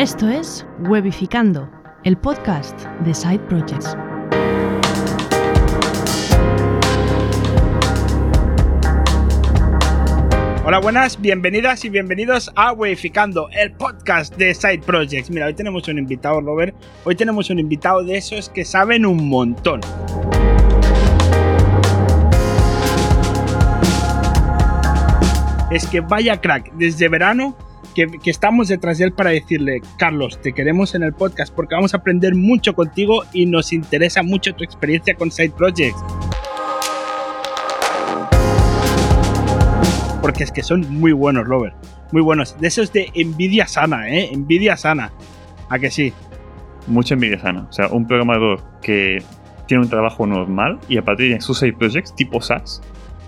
Esto es Webificando, el podcast de Side Projects. Hola, buenas, bienvenidas y bienvenidos a Webificando, el podcast de Side Projects. Mira, hoy tenemos un invitado, Robert. Hoy tenemos un invitado de esos que saben un montón. Es que vaya crack, desde verano que, que, estamos detrás de él para decirle, Carlos, te queremos en el podcast porque vamos a aprender mucho contigo y nos interesa mucho tu experiencia con Side Projects. Porque es que son muy buenos, Robert. Muy buenos. De esos de envidia sana, ¿eh? Envidia sana. ¿A que sí? Mucha envidia sana. O sea, un programador que tiene un trabajo normal y aparte tiene sus side projects tipo SaaS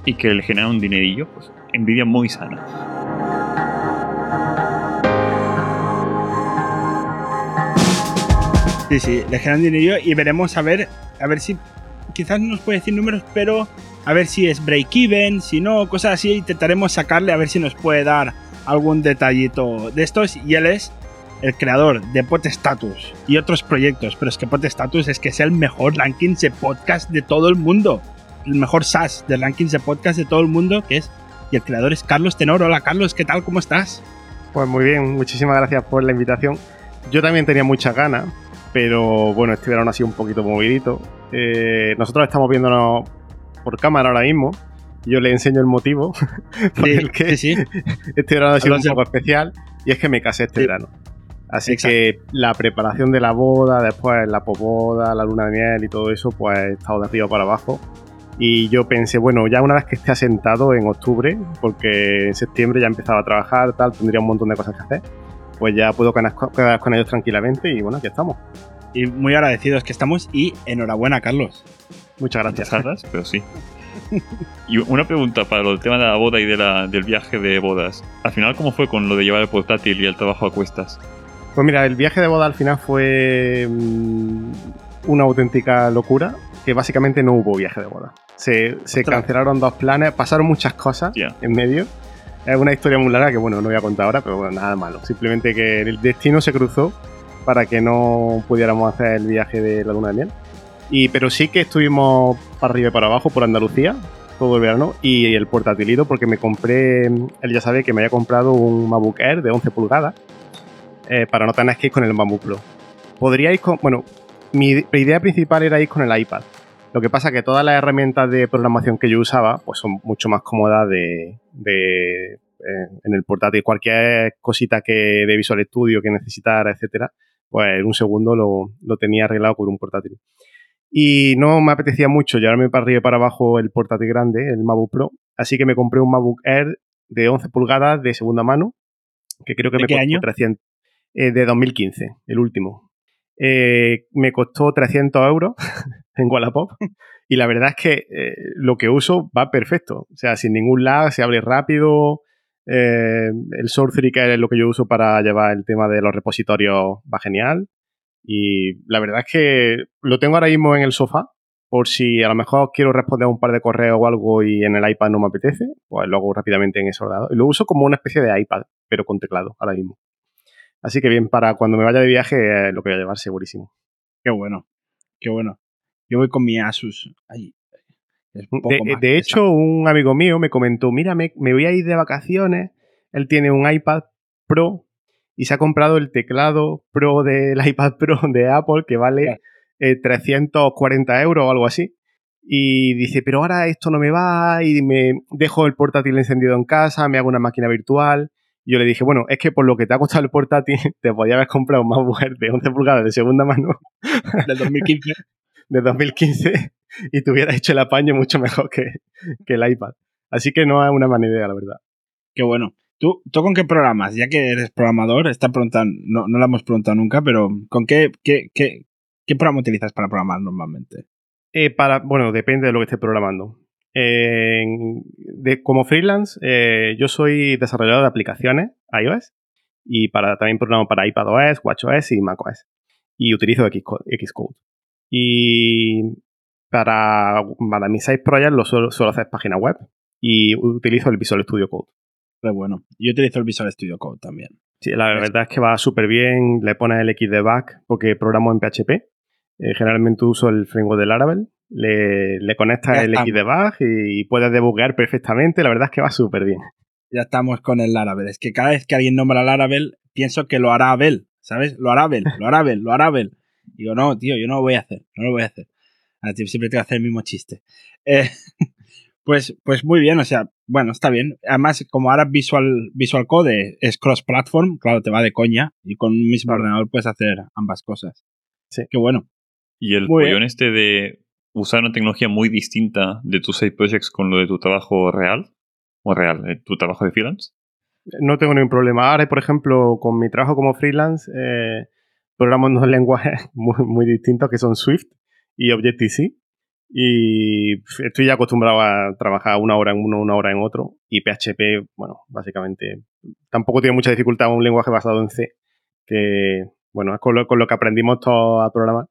y que le genera un dinerillo, pues envidia muy sana. Sí, sí, le generan dinero y veremos a ver, a ver si quizás no nos puede decir números, pero a ver si es break even, si no, cosas así, intentaremos sacarle a ver si nos puede dar algún detallito de estos y él es el creador de Pod Status y otros proyectos, pero es que Pod Status es que es el mejor ranking de podcast de todo el mundo, el mejor SaaS de rankings de podcast de todo el mundo, que es y el creador es Carlos Tenor. Hola Carlos, ¿qué tal? ¿Cómo estás? Pues muy bien, muchísimas gracias por la invitación. Yo también tenía muchas ganas, pero bueno, este verano ha sido un poquito movidito. Eh, nosotros estamos viéndonos por cámara ahora mismo. Yo le enseño el motivo por Sí, el que sí, sí. este verano ha sido un poco especial y es que me casé este verano. Así Exacto. que la preparación de la boda, después la posboda, la luna de miel y todo eso, pues he estado de arriba para abajo. Y yo pensé, bueno, ya una vez que esté asentado en octubre, porque en septiembre ya empezaba a trabajar, tal, tendría un montón de cosas que hacer, pues ya puedo quedar con ellos tranquilamente y bueno, aquí estamos. Y muy agradecidos que estamos y enhorabuena Carlos. Muchas gracias. Pero sí. Y una pregunta para el tema de la boda y de la- del viaje de bodas. Al final, ¿cómo fue con lo de llevar el portátil y el trabajo a cuestas? Pues mira, el viaje de boda al final fue mm, una auténtica locura, que básicamente no hubo viaje de boda. Se, se cancelaron dos planes, pasaron muchas cosas en medio. Es una historia muy larga que bueno, no voy a contar ahora, pero bueno, nada malo. Simplemente que el destino se cruzó para que no pudiéramos hacer el viaje de la luna de miel. Y, pero sí que estuvimos para arriba y para abajo por Andalucía todo el verano y el portátilito porque me compré, él ya sabe que me había comprado un MacBook Air de 11 pulgadas eh, para no tener que ir con el MacBook Pro. Podríais bueno, mi idea principal era ir con el iPad. Lo que pasa que todas las herramientas de programación que yo usaba pues son mucho más cómodas de, de, eh, en el portátil. Cualquier cosita que de Visual Studio que necesitara, etcétera, pues en un segundo lo, lo tenía arreglado con un portátil. Y no me apetecía mucho llevarme para arriba y para abajo el portátil grande, el MacBook Pro, así que me compré un MacBook Air de 11 pulgadas de segunda mano, que creo que ¿De me qué costó año? 300, eh, de 2015, el último. Eh, me costó 300 euros en Wallapop y la verdad es que eh, lo que uso va perfecto, o sea, sin ningún lag, se abre rápido, eh, el Sourcery, que es lo que yo uso para llevar el tema de los repositorios, va genial. Y la verdad es que lo tengo ahora mismo en el sofá, por si a lo mejor quiero responder a un par de correos o algo y en el iPad no me apetece, pues lo hago rápidamente en ese ordenador. Y lo uso como una especie de iPad, pero con teclado ahora mismo. Así que bien, para cuando me vaya de viaje, eh, lo voy a llevar segurísimo. Qué bueno, qué bueno. Yo voy con mi Asus. Ay, es un poco De, más de pesado. hecho, un amigo mío me comentó, mira, me, me voy a ir de vacaciones, él tiene un iPad Pro y se ha comprado el teclado Pro del iPad Pro de Apple que vale Claro. eh, 340 euros o algo así. Y dice, pero ahora esto no me va y me dejo el portátil encendido en casa, me hago una máquina virtual. Y yo le dije, bueno, es que por lo que te ha costado el portátil, te podía haber comprado un MacBook de 11 pulgadas de segunda mano del 2015. de 2015 y te hubiera hecho el apaño mucho mejor que, que el iPad. Así que no es una mala idea, la verdad. Qué bueno. ¿Tú, ¿Tú con qué programas? Ya que eres programador, esta pregunta no, no la hemos preguntado nunca, pero ¿con qué, qué, qué, qué programa utilizas para programar normalmente? Eh, para, bueno, depende de lo que estés programando. Eh, de, como freelance, eh, yo soy desarrollador de aplicaciones iOS y para, también programo para iPadOS, WatchOS y macOS. Y utilizo Xcode. Xcode. Y para, para mis side projects lo suelo, suelo hacer página web y utilizo el Visual Studio Code. Pero bueno, yo utilizo el Visual Studio Code también. Sí, la verdad es que va súper bien. Le pones el X de back porque programo en PHP. Eh, generalmente uso el framework de Laravel. Le, le conectas Ya el estamos. X de back y puedes debuguear perfectamente. La verdad es que va súper bien. Ya estamos con el Laravel. Es que cada vez que alguien nombra Laravel, pienso que lo hará Abel, ¿sabes? Lo hará Abel, lo hará Abel, lo hará Abel. Digo, no, tío, yo no lo voy a hacer, no lo voy a hacer. Ah, siempre tengo que hacer el mismo chiste. Eh, pues, pues muy bien, o sea, bueno, está bien. Además, como ahora Visual, Visual Code es cross-platform, claro, te va de coña y con un mismo ordenador puedes hacer ambas cosas. Sí. Qué bueno. Y el pollón este de usar una tecnología muy distinta de tus side projects con lo de tu trabajo real, o real, eh, tu trabajo de freelance. No tengo ningún problema. Ahora, por ejemplo, con mi trabajo como freelance, eh, programo en dos lenguajes muy, muy distintos que son Swift y Objective-C. Y pf, estoy ya acostumbrado a trabajar una hora en uno, una hora en otro. Y PHP, bueno, básicamente tampoco tiene mucha dificultad un lenguaje basado en C, que, bueno, es con lo, con lo que aprendimos todos a programar.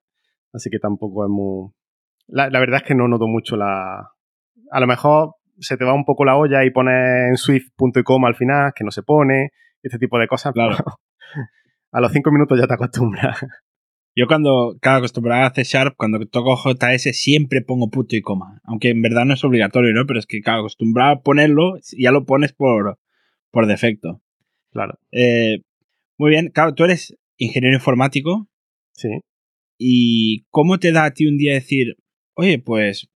Así que tampoco es muy... La, la verdad es que no noto mucho la... A lo mejor se te va un poco la olla y pones en Swift punto y coma al final, que no se pone, este tipo de cosas. Claro. a los cinco minutos ya te acostumbras. Yo cuando, cada acostumbrado a C Sharp, cuando toco JS siempre pongo punto y coma. Aunque en verdad no es obligatorio, ¿no? Pero es que cada acostumbrado a ponerlo, ya lo pones por, por defecto. Claro, Eh, muy bien, claro, tú eres ingeniero informático sí. y ¿cómo te da a ti un día decir, oye, pues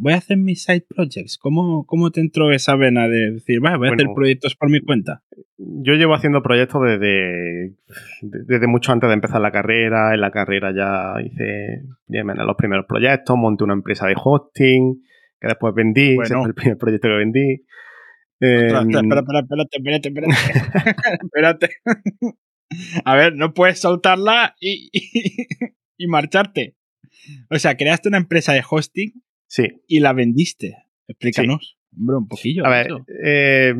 voy a hacer mis side projects? ¿Cómo, cómo te entró esa vena de decir, vale, voy a hacer proyectos por mi cuenta? Yo llevo haciendo proyectos desde, desde mucho antes de empezar la carrera. En la carrera ya hice bien, los primeros proyectos, monté una empresa de hosting, que después vendí, Bueno. ese fue el primer proyecto que vendí. Eh, espera, espera, espérate, espérate, espérate. espérate. A ver, no puedes soltarla y, y, y marcharte. O sea, creaste una empresa de hosting sí, y la vendiste. Explícanos, hombre, un poquillo. A ver, eh,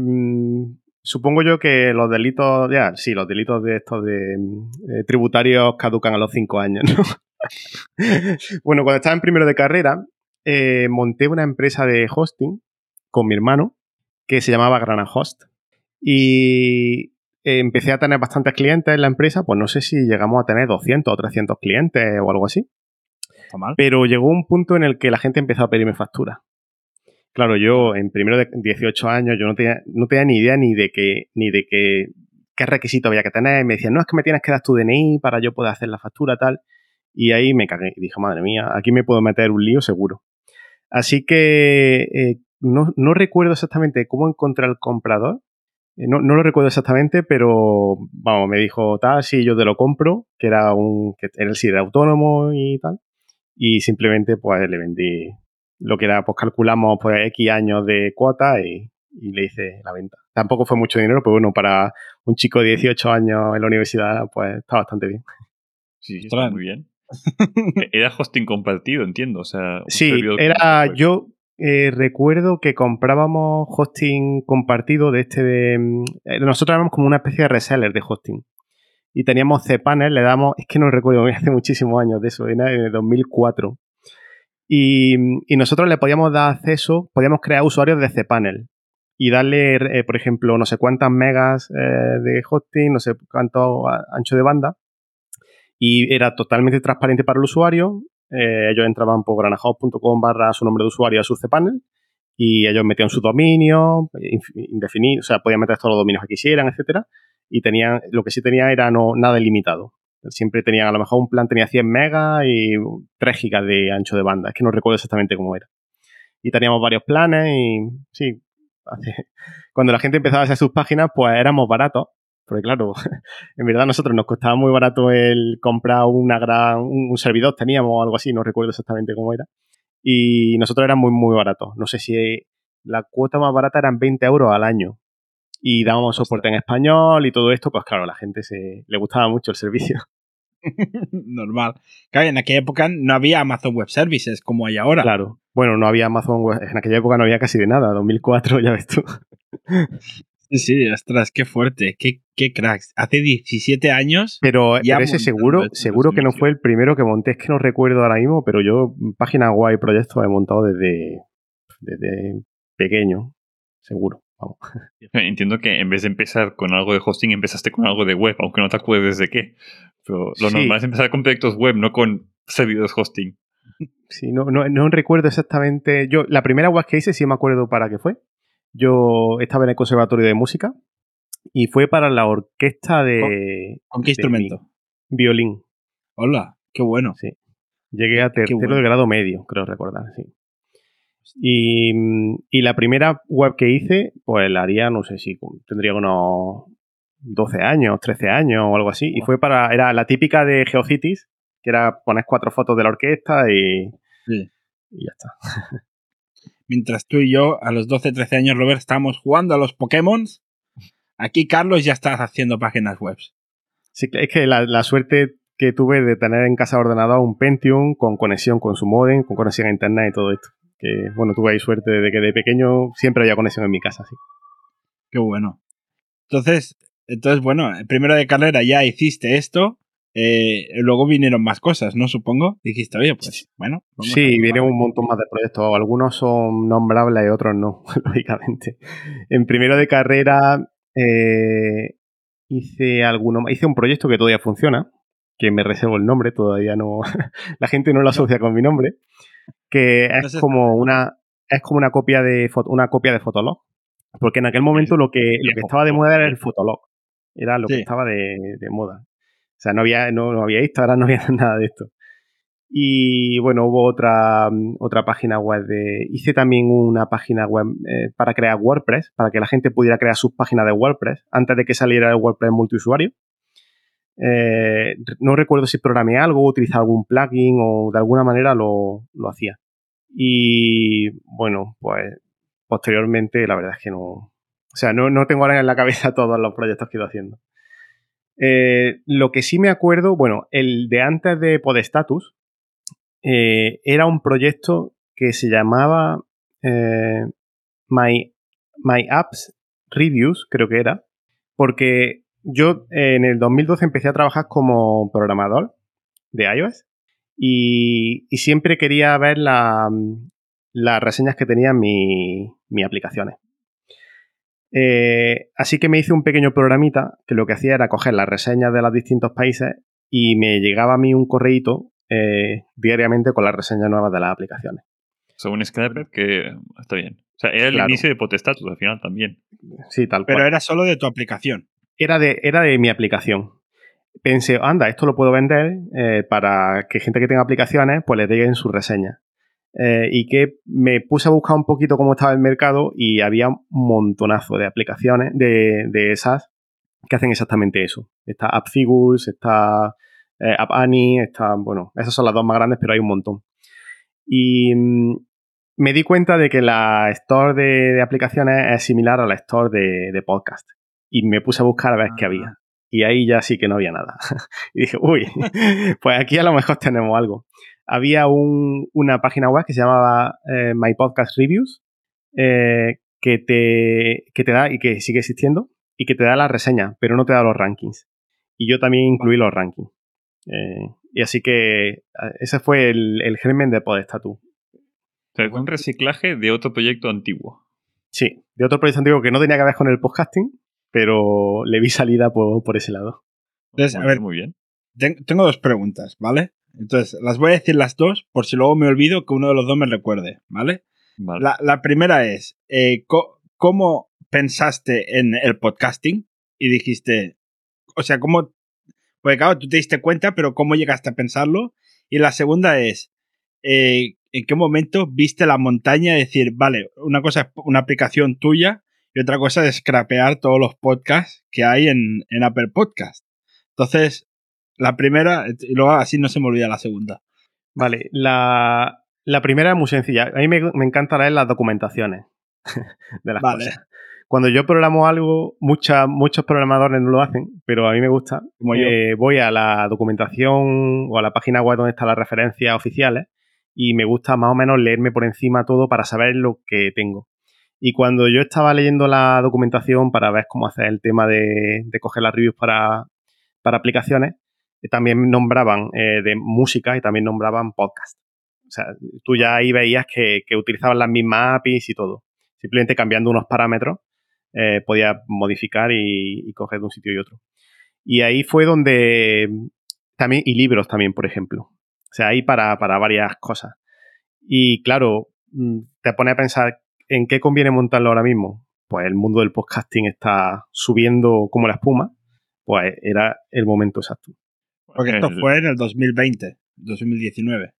supongo yo que los delitos, ya, sí, los delitos de estos de eh, tributarios caducan a los cinco años, ¿no? bueno, cuando estaba en primero de carrera, eh, monté una empresa de hosting con mi hermano que se llamaba Grana Host. Y empecé a tener bastantes clientes en la empresa, pues no sé si llegamos a tener 200 o 300 clientes o algo así. Pero llegó un punto en el que la gente empezó a pedirme factura. Claro, yo en primero de 18 años yo no tenía, no tenía ni idea ni de que, ni de que, qué requisito había que tener. Me decían, no, es que me tienes que dar tu DNI para yo poder hacer la factura, tal. Y ahí me cagué y dije, madre mía, aquí me puedo meter un lío seguro. Así que eh, no, recuerdo exactamente cómo encontré al comprador. Eh, No, lo recuerdo exactamente, pero vamos, me dijo tal, sí, yo te lo compro, que era un, que el sí, era autónomo y tal. Y simplemente pues le vendí lo que era, pues calculamos pues X años de cuota y, y le hice la venta. Tampoco fue mucho dinero, pero bueno, para un chico de 18 años en la universidad, pues está bastante bien. Sí, está muy bien. Era hosting compartido, entiendo. O sea, Sí, era compartido. yo eh, recuerdo que comprábamos hosting compartido de este de mm, eh, nosotros éramos como una especie de reseller de hosting y teníamos cPanel, le damos, es que no recuerdo, hace muchísimos años de eso, en el 2004 y, y nosotros le podíamos dar acceso, podíamos crear usuarios de cPanel y darle, eh, por ejemplo, no sé cuántas megas eh, de hosting, no sé cuánto ancho de banda y era totalmente transparente para el usuario. Eh, ellos entraban por granahouse.com barra su nombre de usuario a su cPanel y ellos metían su dominio indefinido, o sea, podían meter todos los dominios que quisieran, etcétera, y tenían, lo que sí tenía era no, nada ilimitado. Siempre tenían, a lo mejor un plan tenía 100 megas y 3 gigas de ancho de banda, es que no recuerdo exactamente cómo era. Y teníamos varios planes y sí, cuando la gente empezaba a hacer sus páginas, pues éramos baratos, porque claro, en verdad a nosotros nos costaba muy barato el comprar una gran, un, servidor, teníamos o algo así, no recuerdo exactamente cómo era. Y nosotros eran muy, muy baratos. No sé si la cuota más barata eran 20 euros al año. Y dábamos soporte en español y todo esto, pues claro, a la gente se, le gustaba mucho el servicio. Normal. Claro, en aquella época no había Amazon Web Services como hay ahora. Claro. Bueno, no había Amazon Web, en aquella época no había casi de nada, 2004, ya ves tú. Sí, sí, ostras, qué fuerte, qué, qué cracks. Hace 17 años. Pero, Ya pero ese seguro, seguro que no fue el primero que monté. Es que no recuerdo ahora mismo, pero yo páginas guay proyectos he montado desde, desde pequeño, seguro. Vamos. Entiendo que en vez de empezar con algo de hosting, empezaste con algo de web, aunque no te acuerdes de qué. Pero lo Sí. normal es empezar con proyectos web, no con servidores hosting. Sí, no, no, no recuerdo exactamente. Yo, la primera web que hice, sí me acuerdo para qué fue. Yo estaba en el Conservatorio de Música y fue para la orquesta de ¿Con qué de instrumento? violín. Hola, qué bueno. Sí. Llegué a tercero bueno. de grado medio, creo recordar, sí. Y, mm, y la primera web que hice, pues la haría, no sé si tendría unos 12 años, 13 años o algo así. Y fue para, era la típica de GeoCities, que era poner cuatro fotos de la orquesta y, Sí. y ya está. Mientras tú y yo, a los 12, 13 años, Robert, estábamos jugando a los Pokémon. Aquí Carlos ya está haciendo páginas web. Sí, es que la, la suerte que tuve de tener en casa ordenador un Pentium con conexión con su modem, con conexión a internet y todo esto. Que bueno, tuve ahí suerte de que de pequeño siempre había conexión en mi casa, sí. Qué bueno. Entonces, entonces bueno, primero de carrera ya hiciste esto. eh, luego vinieron más cosas, ¿no? Supongo. Dijiste, oye, pues bueno. Sí, viene un montón más de proyectos. Algunos son nombrables y otros no, lógicamente. En primero de carrera eh, hice alguno, hice un proyecto que todavía funciona, que me reservo el nombre, todavía no, la gente no lo asocia con mi nombre, que es como una, es como una copia de una copia de Fotolog, porque en aquel momento lo que, lo que estaba de moda era el Fotolog, era lo que estaba de, de moda. O sea, no había, no, no había Instagram, no había nada de esto. Y bueno, hubo otra, otra página web de. Hice también una página web eh, para crear WordPress, para que la gente pudiera crear sus páginas de WordPress antes de que saliera el WordPress multiusuario. Eh, no recuerdo si programé algo, utilizaba algún plugin o de alguna manera lo, lo hacía. Y bueno, pues posteriormente la verdad es que no. O sea, no, no tengo ahora en la cabeza todos los proyectos que he haciendo. Eh, lo que sí me acuerdo, bueno, el de antes de Podestatus eh, era un proyecto que se llamaba My, My Apps Reviews, creo que era, porque yo eh, en el 2012 empecé a trabajar como programador de iOS y, y siempre quería ver la- las reseñas que tenían mi- mis aplicaciones. Eh, así que me hice un pequeño programita que lo que hacía era coger las reseñas de los distintos países y me llegaba a mí un correíto eh, diariamente con las reseñas nuevas de las aplicaciones. O sea, un scraper que está bien. O sea, era el Claro. inicio de Potestatus al final también. Sí, tal Pero cual. era solo de tu aplicación. Era de, era de mi aplicación. Pensé, anda, esto lo puedo vender eh, para que gente que tenga aplicaciones pues le den sus reseñas. Eh, y que me puse a buscar un poquito cómo estaba el mercado y había un montonazo de aplicaciones de, de esas que hacen exactamente eso. Está AppFigures, está eh, AppAnnie, está, bueno, esas son las dos más grandes, pero hay un montón. Y mm, me di cuenta de que la store de, de aplicaciones es similar a la store de, de podcast. Y me puse a buscar a ver qué Ah. había. Y ahí ya sí que no había nada. y dije, uy, pues aquí a lo mejor tenemos algo. Había un- una página web que se llamaba eh, My Podcast Reviews, eh, que, te, que te da, y que sigue existiendo, y que te da las reseñas, pero no te da los rankings. Y yo también incluí los rankings. Eh, y así que ese fue el, el germen de Podestatus. O sea, es un reciclaje de otro proyecto antiguo. Sí, de otro proyecto antiguo que no tenía que ver con el podcasting, pero le vi salida por, por ese lado. Entonces, muy a ver, muy bien. Ten- tengo dos preguntas, ¿vale? Entonces, las voy a decir las dos por si luego me olvido que uno de los dos me recuerde, ¿vale? Vale. La, la primera es, eh, ¿cómo pensaste en el podcasting? Y dijiste, o sea, ¿cómo? Porque claro, tú te diste cuenta, pero ¿cómo llegaste a pensarlo? Y la segunda es, eh, ¿en qué momento viste la montaña y decir, vale, una cosa es una aplicación tuya y otra cosa es scrapear todos los podcasts que hay en, en Apple Podcast? Entonces, la primera, y luego así no se me olvida la segunda. Vale, la, la primera es muy sencilla. A mí me, me encanta leer las documentaciones de las Vale. cosas. Cuando yo programo algo, mucha- muchos programadores no lo hacen, pero a mí me gusta. Como yo. Eh, voy a la documentación o a la página web donde están las referencias oficiales y me gusta más o menos leerme por encima todo para saber lo que tengo. Y cuando yo estaba leyendo la documentación para ver cómo hacer el tema de, coger las reviews para, aplicaciones, eh, también nombraban eh, de música y también nombraban podcast. O sea, tú ya ahí veías que, utilizaban las mismas APIs y todo. Simplemente cambiando unos parámetros eh, podía modificar y, y, coger de un sitio y otro. Y ahí fue donde también, y libros también, por ejemplo. O sea, ahí para, para varias cosas. Y claro, mm, te pone a pensar en qué conviene montarlo ahora mismo. Pues el mundo del podcasting está subiendo como la espuma. Pues era el momento exacto. Porque esto fue en el 2020, 2019.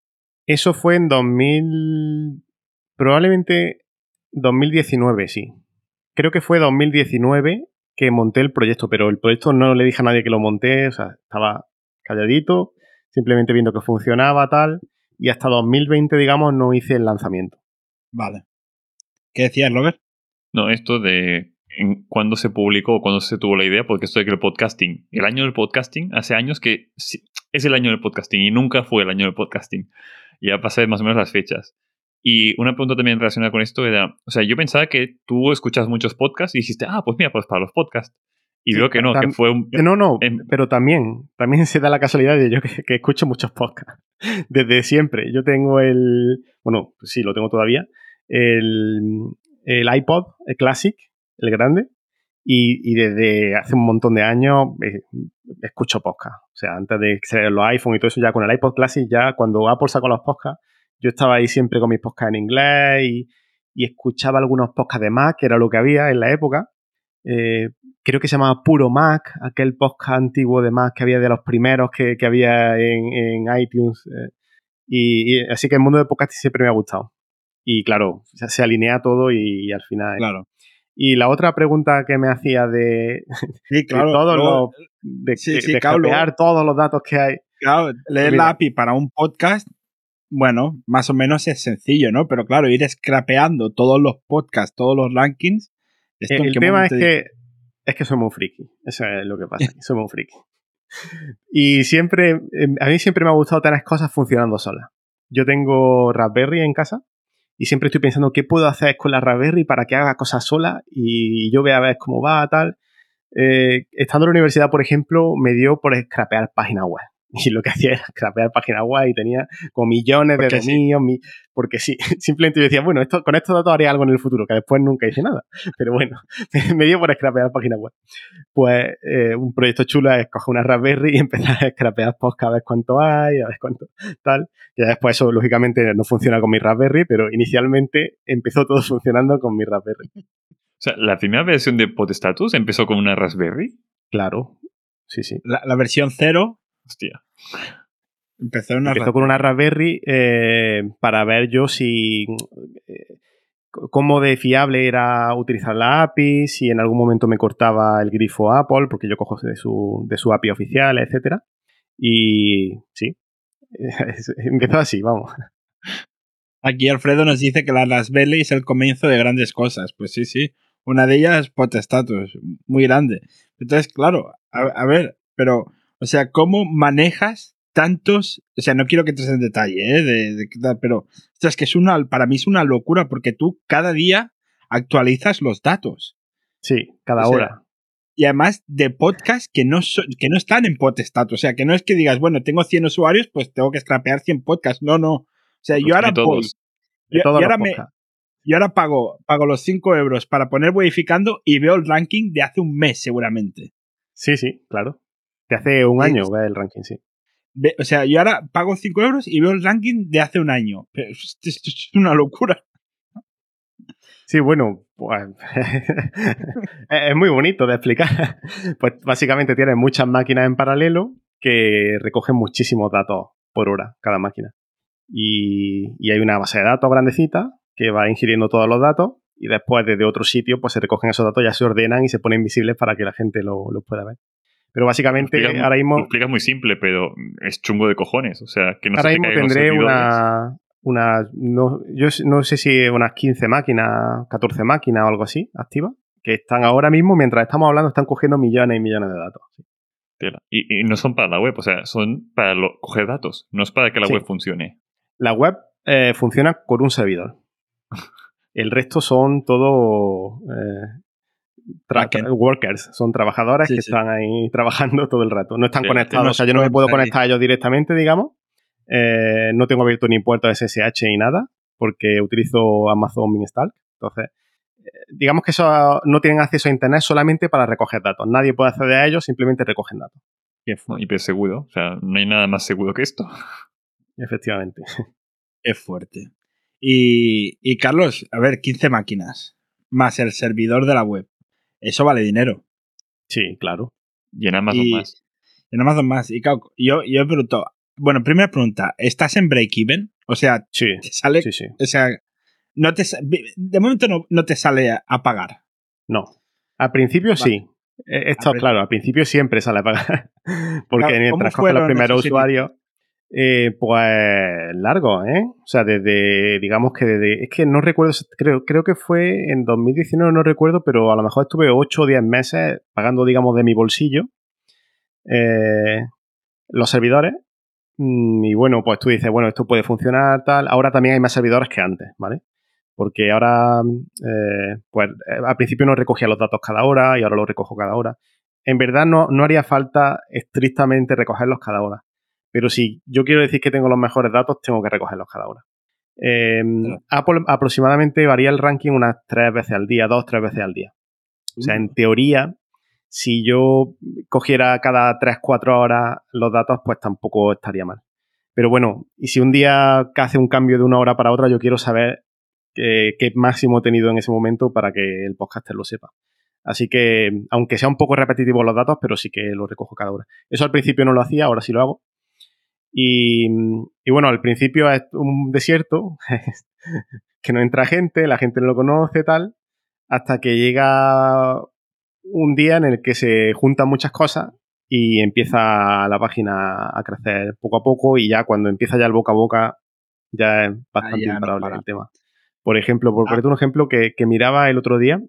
Eso fue en 2000. Probablemente 2019, sí. Creo que fue 2019 que monté el proyecto, pero el proyecto no le dije a nadie que lo monté, o sea, estaba calladito, simplemente viendo que funcionaba tal, y hasta 2020, digamos, no hice el lanzamiento. Vale. ¿Qué decías, Robert? No, esto de cuándo se publicó o cuándo se tuvo la idea, porque esto de que el podcasting, el año del podcasting, hace años que es el año del podcasting y nunca fue el año del podcasting. Ya pasé más o menos las fechas. Y una pregunta también relacionada con esto era, o sea, yo pensaba que tú escuchas muchos podcasts y dijiste, ah, pues mira, pues para los podcasts. Y veo que no, que fue un... No, no, em, pero también, también se da la casualidad de yo que, escucho muchos podcasts. Desde siempre. Yo tengo el, bueno, pues sí, lo tengo todavía, el, el iPod el Classic, el grande, y, desde hace un montón de años eh, escucho podcast. O sea, antes de los iPhone y todo eso, ya con el iPod Classic, ya cuando Apple sacó los podcasts, yo estaba ahí siempre con mis podcasts en inglés y, escuchaba algunos podcasts de Mac, que era lo que había en la época. Eh, creo que se llamaba Puro Mac, aquel podcast antiguo de Mac que había de los primeros que, había en, iTunes. Eh, y, así que el mundo de podcast siempre me ha gustado. Y claro, se alinea todo y, al final. Claro. Y la otra pregunta que me hacía de, sí, claro, todos los, de, todos los datos que hay. Claro, leer la API para un podcast bueno, más o menos es sencillo, ¿no? Pero claro, ir scrapeando todos los podcasts, todos los rankings. el tema es que, es que soy muy friki. Eso es lo que pasa. soy muy friki. Y siempre, em, a mí siempre me ha gustado tener cosas funcionando solas. Yo tengo Raspberry en casa y siempre estoy pensando qué puedo hacer con la Raspberry para que haga cosas sola y yo vea a ver cómo va, tal. Eh, estando en la universidad, por ejemplo, me dio por scrapear páginas web. y lo que hacía era crapear páginas web y tenía como millones de dominios, porque sí, simplemente yo decía, bueno, esto, con estos datos haría algo en el futuro, que después nunca hice nada, pero bueno, me dio por scrapear páginas web. Pues eh, un proyecto chulo es coger una Raspberry y empezar a scrapear post a ver cuánto hay, a ver cuánto tal, y después eso lógicamente no funciona con mi Raspberry, pero inicialmente empezó todo funcionando con mi Raspberry. O sea, la primera versión de Podstatus empezó con una Raspberry. Claro, sí, sí. La, la versión cero Hostia. Empezó, con una Raspberry eh, para ver yo si. Eh, cómo de fiable era utilizar la API, si en algún momento me cortaba el grifo Apple, porque yo cojo de su, de su API oficial, etc. Y sí, empezó así, vamos. Aquí Alfredo nos dice que la Raspberry es el comienzo de grandes cosas. Pues sí, sí. Una de ellas, Potestatus, muy grande. Entonces, claro, a ver, pero o sea, ¿cómo manejas tantos? O sea, no quiero que entres en detalle, ¿eh? De, pero es que es una, para mí es una locura porque tú cada día actualizas los datos. Sí, cada hora. Y además de podcasts que no, que no están en Potestat. O sea, que no es que digas, bueno, tengo 100 usuarios, pues tengo que scrapear 100 podcasts. No, no. O sea, yo ahora todos. yo, ahora me, yo ahora pago, pago los 5 euros para poner modificando y veo el ranking de hace un mes seguramente. Sí, sí, claro. De hace un año ve el ranking, sí. o sea, yo ahora pago 5 euros y veo el ranking de hace un año. Esto es una locura. Sí, bueno, pues, es muy bonito de explicar. Pues básicamente tienes muchas máquinas en paralelo que recogen muchísimos datos por hora cada máquina. Y, hay una base de datos grandecita que va ingiriendo todos los datos y después desde otro sitio pues se recogen esos datos, ya se ordenan y se ponen visibles para que la gente los lo pueda ver. Pero básicamente ahora mismo... Lo explicas muy simple, pero es chungo de cojones. O sea, que no Ahora mismo tendré una... una no, yo no sé si unas 15 máquinas, 14 máquinas o algo así activas, que están ahora mismo, mientras estamos hablando, están cogiendo millones y millones de datos. Y, no son para la web, o sea, son para coger datos, no es para que la web funcione. La web eh, funciona con un servidor. El resto son todo eh, workers, son trabajadores que están ahí trabajando todo el rato. No están conectados, o sea, yo no me puedo conectar a ellos directamente, digamos. Eh, no tengo abierto ni puerto SSH ni nada, porque utilizo Amazon Install. Entonces, digamos que eso no tienen acceso a Internet solamente para recoger datos. Nadie puede acceder a ellos, simplemente recogen datos. No, IP seguro. O sea, no hay nada más seguro que esto. Efectivamente. Es fuerte. Y, y Carlos, a ver, 15 máquinas más el servidor de la web. Eso vale dinero. Sí, claro. Y en Amazon Y- más. En Amazon más. Y claro, yo, yo he preguntado. Bueno, primera pregunta. ¿Estás en break-even? O sea, Sí, te sale. sí, sí. O sea, no te, de momento no, no te sale a, a pagar. No. Al principio Vale. sí. Esto, A claro, al principio siempre sale a pagar. Porque Claro, mientras ¿cómo coge los primeros usuarios, eh, pues largo, ¿eh? O sea, desde, digamos que desde, es que no recuerdo, creo, creo que fue en 2019, no recuerdo, pero a lo mejor estuve 8 o 10 meses pagando, digamos, de mi bolsillo eh, los servidores. Mm, Y bueno, pues tú dices, bueno, esto puede funcionar, tal. Ahora también hay más servidores que antes, ¿vale? Porque ahora, eh, pues al principio no recogía los datos cada hora y ahora los recojo cada hora. En verdad no, no haría falta estrictamente recogerlos cada hora. Pero si yo quiero decir que tengo los mejores datos, tengo que recogerlos cada hora. Eh, Claro. Apple aproximadamente varía el ranking unas tres veces al día, dos, tres veces al día. O sea, en teoría, si yo cogiera cada 3-4 horas los datos, pues tampoco estaría mal. Pero bueno, y si un día hace un cambio de una hora para otra, yo quiero saber qué, qué máximo he tenido en ese momento para que el podcaster lo sepa. Así que, aunque sea un poco repetitivo los datos, pero sí que lo recojo cada hora. Eso al principio no lo hacía, ahora sí lo hago. Y, y bueno, al principio es un desierto, que no entra gente, la gente no lo conoce, tal, hasta que llega un día en el que se juntan muchas cosas y empieza la página a crecer poco a poco y ya cuando empieza ya el boca a boca ya es bastante ya no imparable para. el tema. Por ejemplo, por Ah. ponerte un ejemplo que, que miraba el otro día,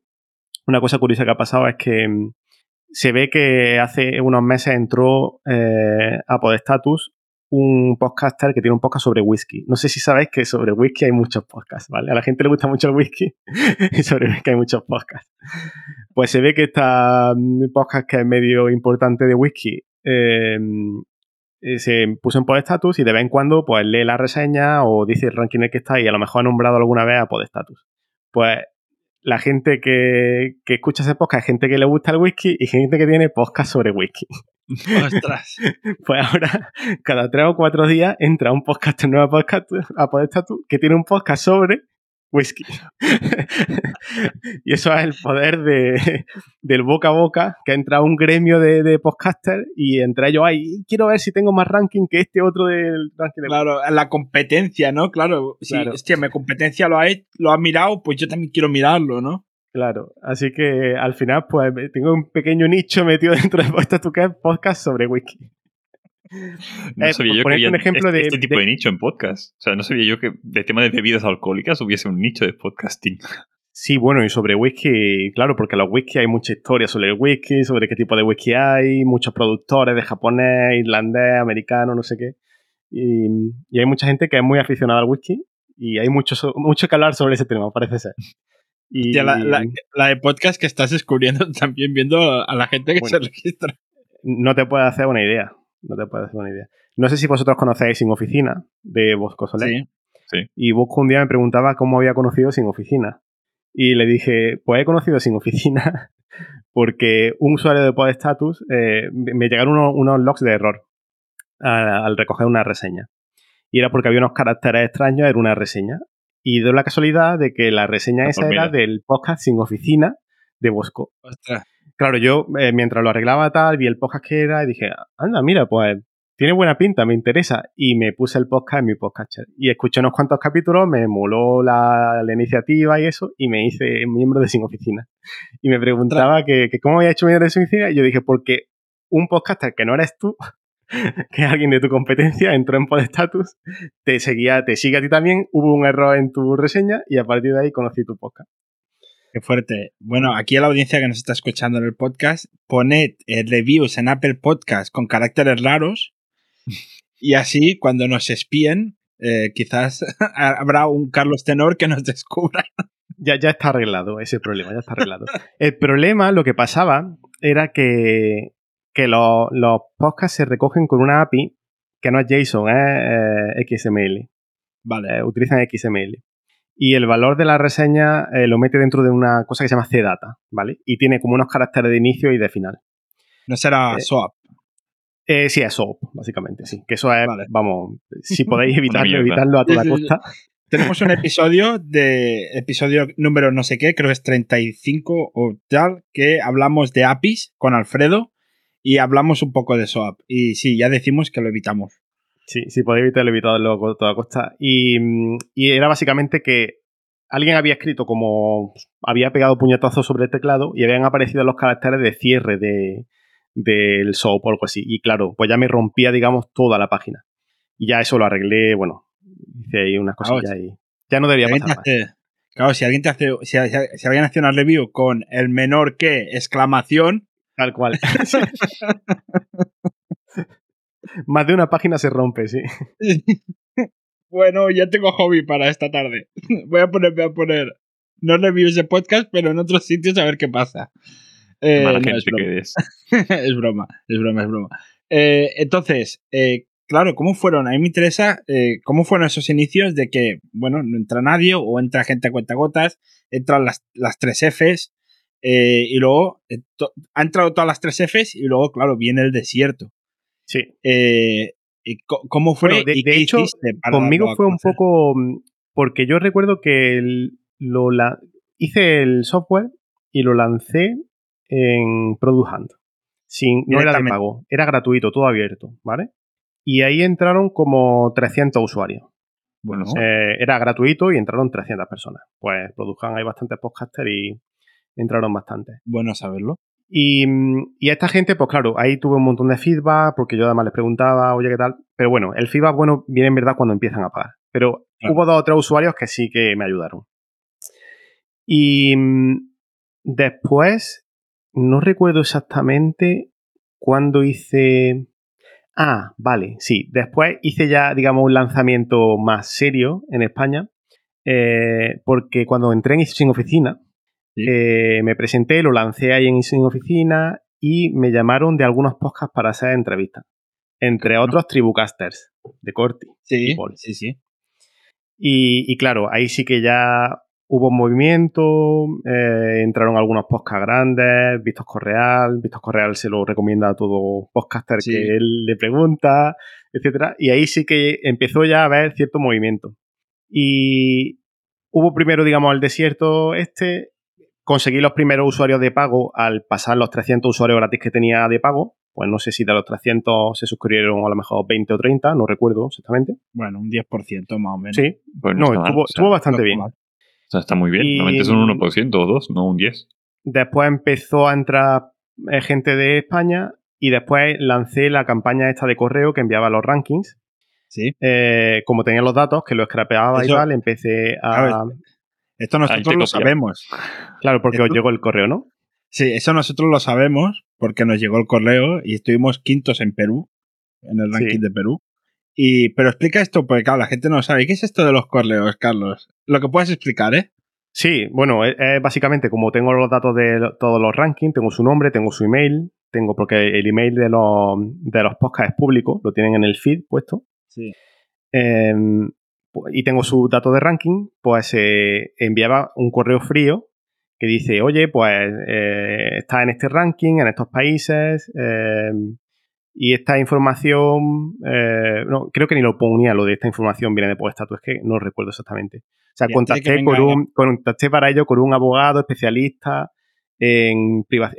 una cosa curiosa que ha pasado es que mm, se ve que hace unos meses entró eh, a Podestatus un podcaster que tiene un podcast sobre whisky. No sé si sabéis que sobre whisky hay muchos podcasts, ¿vale? A la gente le gusta mucho el whisky y sobre whisky hay muchos podcasts. Pues se ve que esta mm, podcast que es medio importante de whisky eh, eh, se puso en Podestatus y de vez en cuando pues lee la reseña o dice el ranking en el que está y a lo mejor ha nombrado alguna vez a Podestatus. Pues la gente que, que escucha ese podcast es gente que le gusta el whisky y gente que tiene podcast sobre whisky. Ostras. Pues ahora, cada tres o cuatro días, entra un podcast nuevo a podcast a Podestatus que tiene un podcast sobre whisky. y eso es el poder de, del boca a boca, que entra un gremio de, de podcasters y entre ellos hay, quiero ver si tengo más ranking que este otro del ranking de Claro, la competencia, ¿no? Claro. Si Claro. hostia, mi competencia lo ha, lo ha mirado, pues yo también quiero mirarlo, ¿no? Claro, así que al final pues tengo un pequeño nicho metido dentro de Podestatus que es podcast sobre whisky. No Eh, sabía yo que había un ejemplo este, de- este tipo de- de... nicho en podcast. O sea, no sabía yo que de tema de bebidas alcohólicas hubiese un nicho de podcasting. Sí, bueno, y sobre whisky, claro, porque los whisky hay mucha historia sobre el whisky, sobre qué tipo de whisky hay, muchos productores de japonés, irlandés, americano, no sé qué. Y, y hay mucha gente que es muy aficionada al whisky y hay mucho, mucho que hablar sobre ese tema, parece ser. Y, Hostia, la, la- la de podcast que estás descubriendo también viendo a la gente que Bueno. se registra. no te puedes hacer una idea. No te puedes hacer una idea. No sé si vosotros conocéis Sin Oficina de Bosco Soler. Sí. Y Bosco un día me preguntaba cómo había conocido Sin Oficina. Y le dije, pues he conocido Sin Oficina porque un usuario de Podestatus eh, me llegaron unos, unos logs de error al recoger una reseña. Y era porque había unos caracteres extraños en una reseña. Y dio la casualidad de que la reseña Ah, esa pues era mira. del podcast Sin Oficina de Bosco. Ostras. Claro, yo eh, mientras lo arreglaba tal, vi el podcast que era y dije, anda, mira, pues tiene buena pinta, me interesa. Y me puse el podcast en mi podcatcher. Y escuché unos cuantos capítulos, me moló la, la iniciativa y eso, y me hice miembro de Sin Oficina. Y me preguntaba que, que cómo había hecho miembro de Sin Oficina, y yo dije, porque un podcaster que no eres tú, que es alguien de tu competencia, entró en Podestatus, te seguía, te sigue a ti también, hubo un error en tu reseña, y a partir de ahí conocí tu podcast. Qué fuerte. Bueno, aquí a la audiencia que nos está escuchando en el podcast, poned eh, reviews en Apple Podcast con caracteres raros y así cuando nos espíen, eh, quizás habrá un Carlos Tenor que nos descubra. Ya, ya está arreglado ese problema, ya está arreglado. El problema, lo que pasaba, era que, que los, los podcasts se recogen con una API que no es JSON, es eh, XML. Vale. Utilizan XML. Y el valor de la reseña eh, lo mete dentro de una cosa que se llama CData, ¿vale? Y tiene como unos caracteres de inicio y de final. No será Eh, SOAP. Eh, sí, es SOAP, básicamente, sí. Que eso es, Vale. vamos, si podéis evitarlo, evitarlo a toda costa. Tenemos un episodio de episodio número no sé qué, creo que es 35 o tal, que hablamos de APIs con Alfredo y hablamos un poco de SOAP. Y sí, ya decimos que lo evitamos. Sí, sí, podéis evitarlo, evitarlo a toda costa. Y, y era básicamente que alguien había escrito como. había pegado puñetazos sobre el teclado y habían aparecido los caracteres de cierre de, del SOAP o algo así. Y claro, pues ya me rompía, digamos, toda la página. Y ya eso lo arreglé, bueno, hice ahí unas Claro, cosillas y ya no debería Si pasar más. claro, si alguien te hace, si, si- si alguien hace una review con el menor que exclamación, Tal cual. Más de una página se rompe, sí. bueno, ya tengo hobby para esta tarde. Voy a poner, voy a poner no reviews de podcast, pero en otros sitios a ver qué pasa. Eh, no, es broma. que eres. es broma, es broma, es broma. Eh, entonces, eh, claro, ¿cómo fueron? A mí me interesa cómo fueron esos inicios de que, bueno, no entra nadie o entra gente a cuentagotas, entran las, las tres Fs y luego ha entrado todas las tres Fs y luego, claro, viene el desierto. Sí. Eh, ¿Cómo fue? Bueno, de- y de qué hecho, Conmigo fue un poco. mm, Porque yo recuerdo que el- lo la- hice el software y lo lancé en Product Hunt. Sin, no era de pago, era gratuito, todo abierto, ¿vale? Y ahí entraron como 300 usuarios. Bueno, Eh, era gratuito y entraron 300 personas. Pues Product Hunt hay bastantes podcasters y entraron bastantes. bueno saberlo. Y, y a esta gente, pues claro, ahí tuve un montón de feedback, porque yo además les preguntaba, oye, ¿qué tal? Pero bueno, el feedback bueno viene en verdad cuando empiezan a pagar. Pero Claro. hubo dos o tres usuarios que sí que me ayudaron. Y mm, después, no recuerdo exactamente cuándo hice... Ah, vale, sí. Después hice ya, digamos, un lanzamiento más serio en España, eh, porque cuando entré en Sin Oficina, Sí. eh, me presenté, lo lancé ahí en Sin Oficina y me llamaron de algunos podcasts para hacer entrevistas. Entre otros, Tribucasters, de Corti. Sí, sí, sí. Y, y claro, ahí sí que ya hubo movimiento, eh, entraron algunos podcasts grandes, Vistos Correal, Vistos Correal se lo recomienda a todo podcaster Sí. que él le pregunta, etcétera. Y ahí sí que empezó ya a haber cierto movimiento. Y hubo primero, digamos, el desierto este, conseguí los primeros usuarios de pago al pasar los 300 usuarios gratis que tenía de pago. Pues no sé si de los 300 se suscribieron a lo mejor 20 o 30, no recuerdo exactamente. Bueno, un 10% más o menos. Sí, Pues no, mal, estuvo, o sea, estuvo bastante bien. mal. O sea, está muy bien. Y- Normalmente son un 1% o 2, no un 10. Después empezó a entrar eh, gente de España y después lancé la campaña esta de correo que enviaba los rankings. Sí. Eh, como tenía los datos, que lo scrapeaba y Eso- tal, empecé a... A ver, Esto nosotros lo sabemos. Claro, porque os esto- llegó el correo, ¿no? Sí, eso nosotros lo sabemos porque nos llegó el correo y estuvimos quintos en Perú, en el ranking Sí. de Perú. Y, pero explica esto porque, claro, la gente no sabe. ¿Qué es esto de los correos, Carlos? Lo que puedes explicar, ¿eh? Sí, bueno, es, es básicamente como tengo los datos de lo- todos los rankings, tengo su nombre, tengo su email, tengo porque el email de los, de los podcasts es público, lo tienen en el feed puesto. Sí. Eh, y tengo su dato de ranking, pues eh, enviaba un correo frío que dice, oye, pues eh, está en este ranking, en estos países, eh, y esta información, no, creo que ni lo ponía, lo de esta información viene de Podestatus, es que no recuerdo exactamente. O sea, contacté, con un, contacté para ello con un abogado especialista en, temas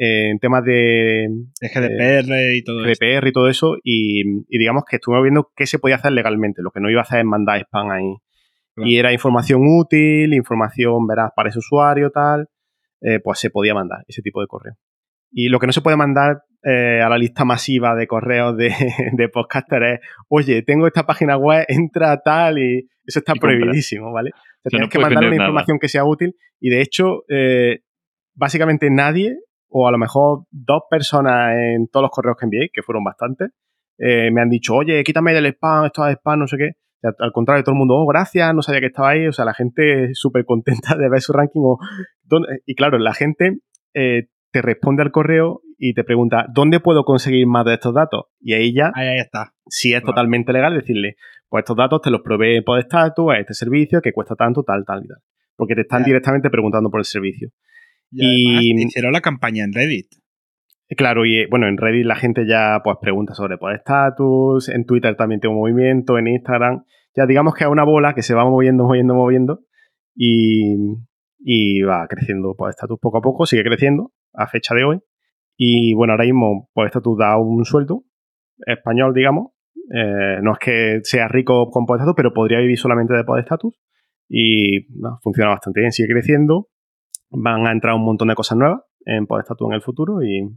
de, GDPR y todo esto. GDPR y todo eso, y, y digamos que estuvimos viendo qué se podía hacer legalmente. Lo que no iba a hacer es mandar spam ahí. Claro. Y era información útil, información veraz para ese usuario, tal, eh, pues se podía mandar ese tipo de correo. Y lo que no se puede mandar eh, a la lista masiva de correos de, de podcaster es, oye, tengo esta página web, entra tal, y eso está Y compra. prohibidísimo, ¿vale? O sea, sea, tienes no que mandar una nada. información que sea útil, y de hecho, eh, básicamente nadie, o a lo mejor dos personas en todos los correos que envié, que fueron bastantes, eh, me han dicho, oye, quítame del spam, esto es spam, no sé qué. O sea, al contrario, todo el mundo, oh, gracias, no sabía que estaba ahí. O sea, la gente súper contenta de ver su ranking. O. Y claro, la gente eh, te responde al correo y te pregunta, ¿dónde puedo conseguir más de estos datos? Y ahí ya, Ahí, ahí está. si es Claro. totalmente legal, decirle, pues estos datos te los provee Podestatus a este servicio que cuesta tanto, tal, tal y tal. porque te están directamente preguntando por el servicio. Y, Y- te hicieron la campaña en Reddit. Claro, y eh, bueno, en Reddit la gente ya pues pregunta sobre pues, estatus, en Twitter también tengo movimiento, en Instagram. Ya digamos que es una bola que se va moviendo, moviendo, moviendo y, y va creciendo pues estatus poco a poco, sigue creciendo a fecha de hoy. Y bueno, ahora mismo pues estatus da un sueldo español, digamos. Eh, no es que sea rico con Podestatus, pero podría vivir solamente de Podestatus. Y no, funciona bastante bien, sigue creciendo. Van a entrar un montón de cosas nuevas en Podestatus en el futuro y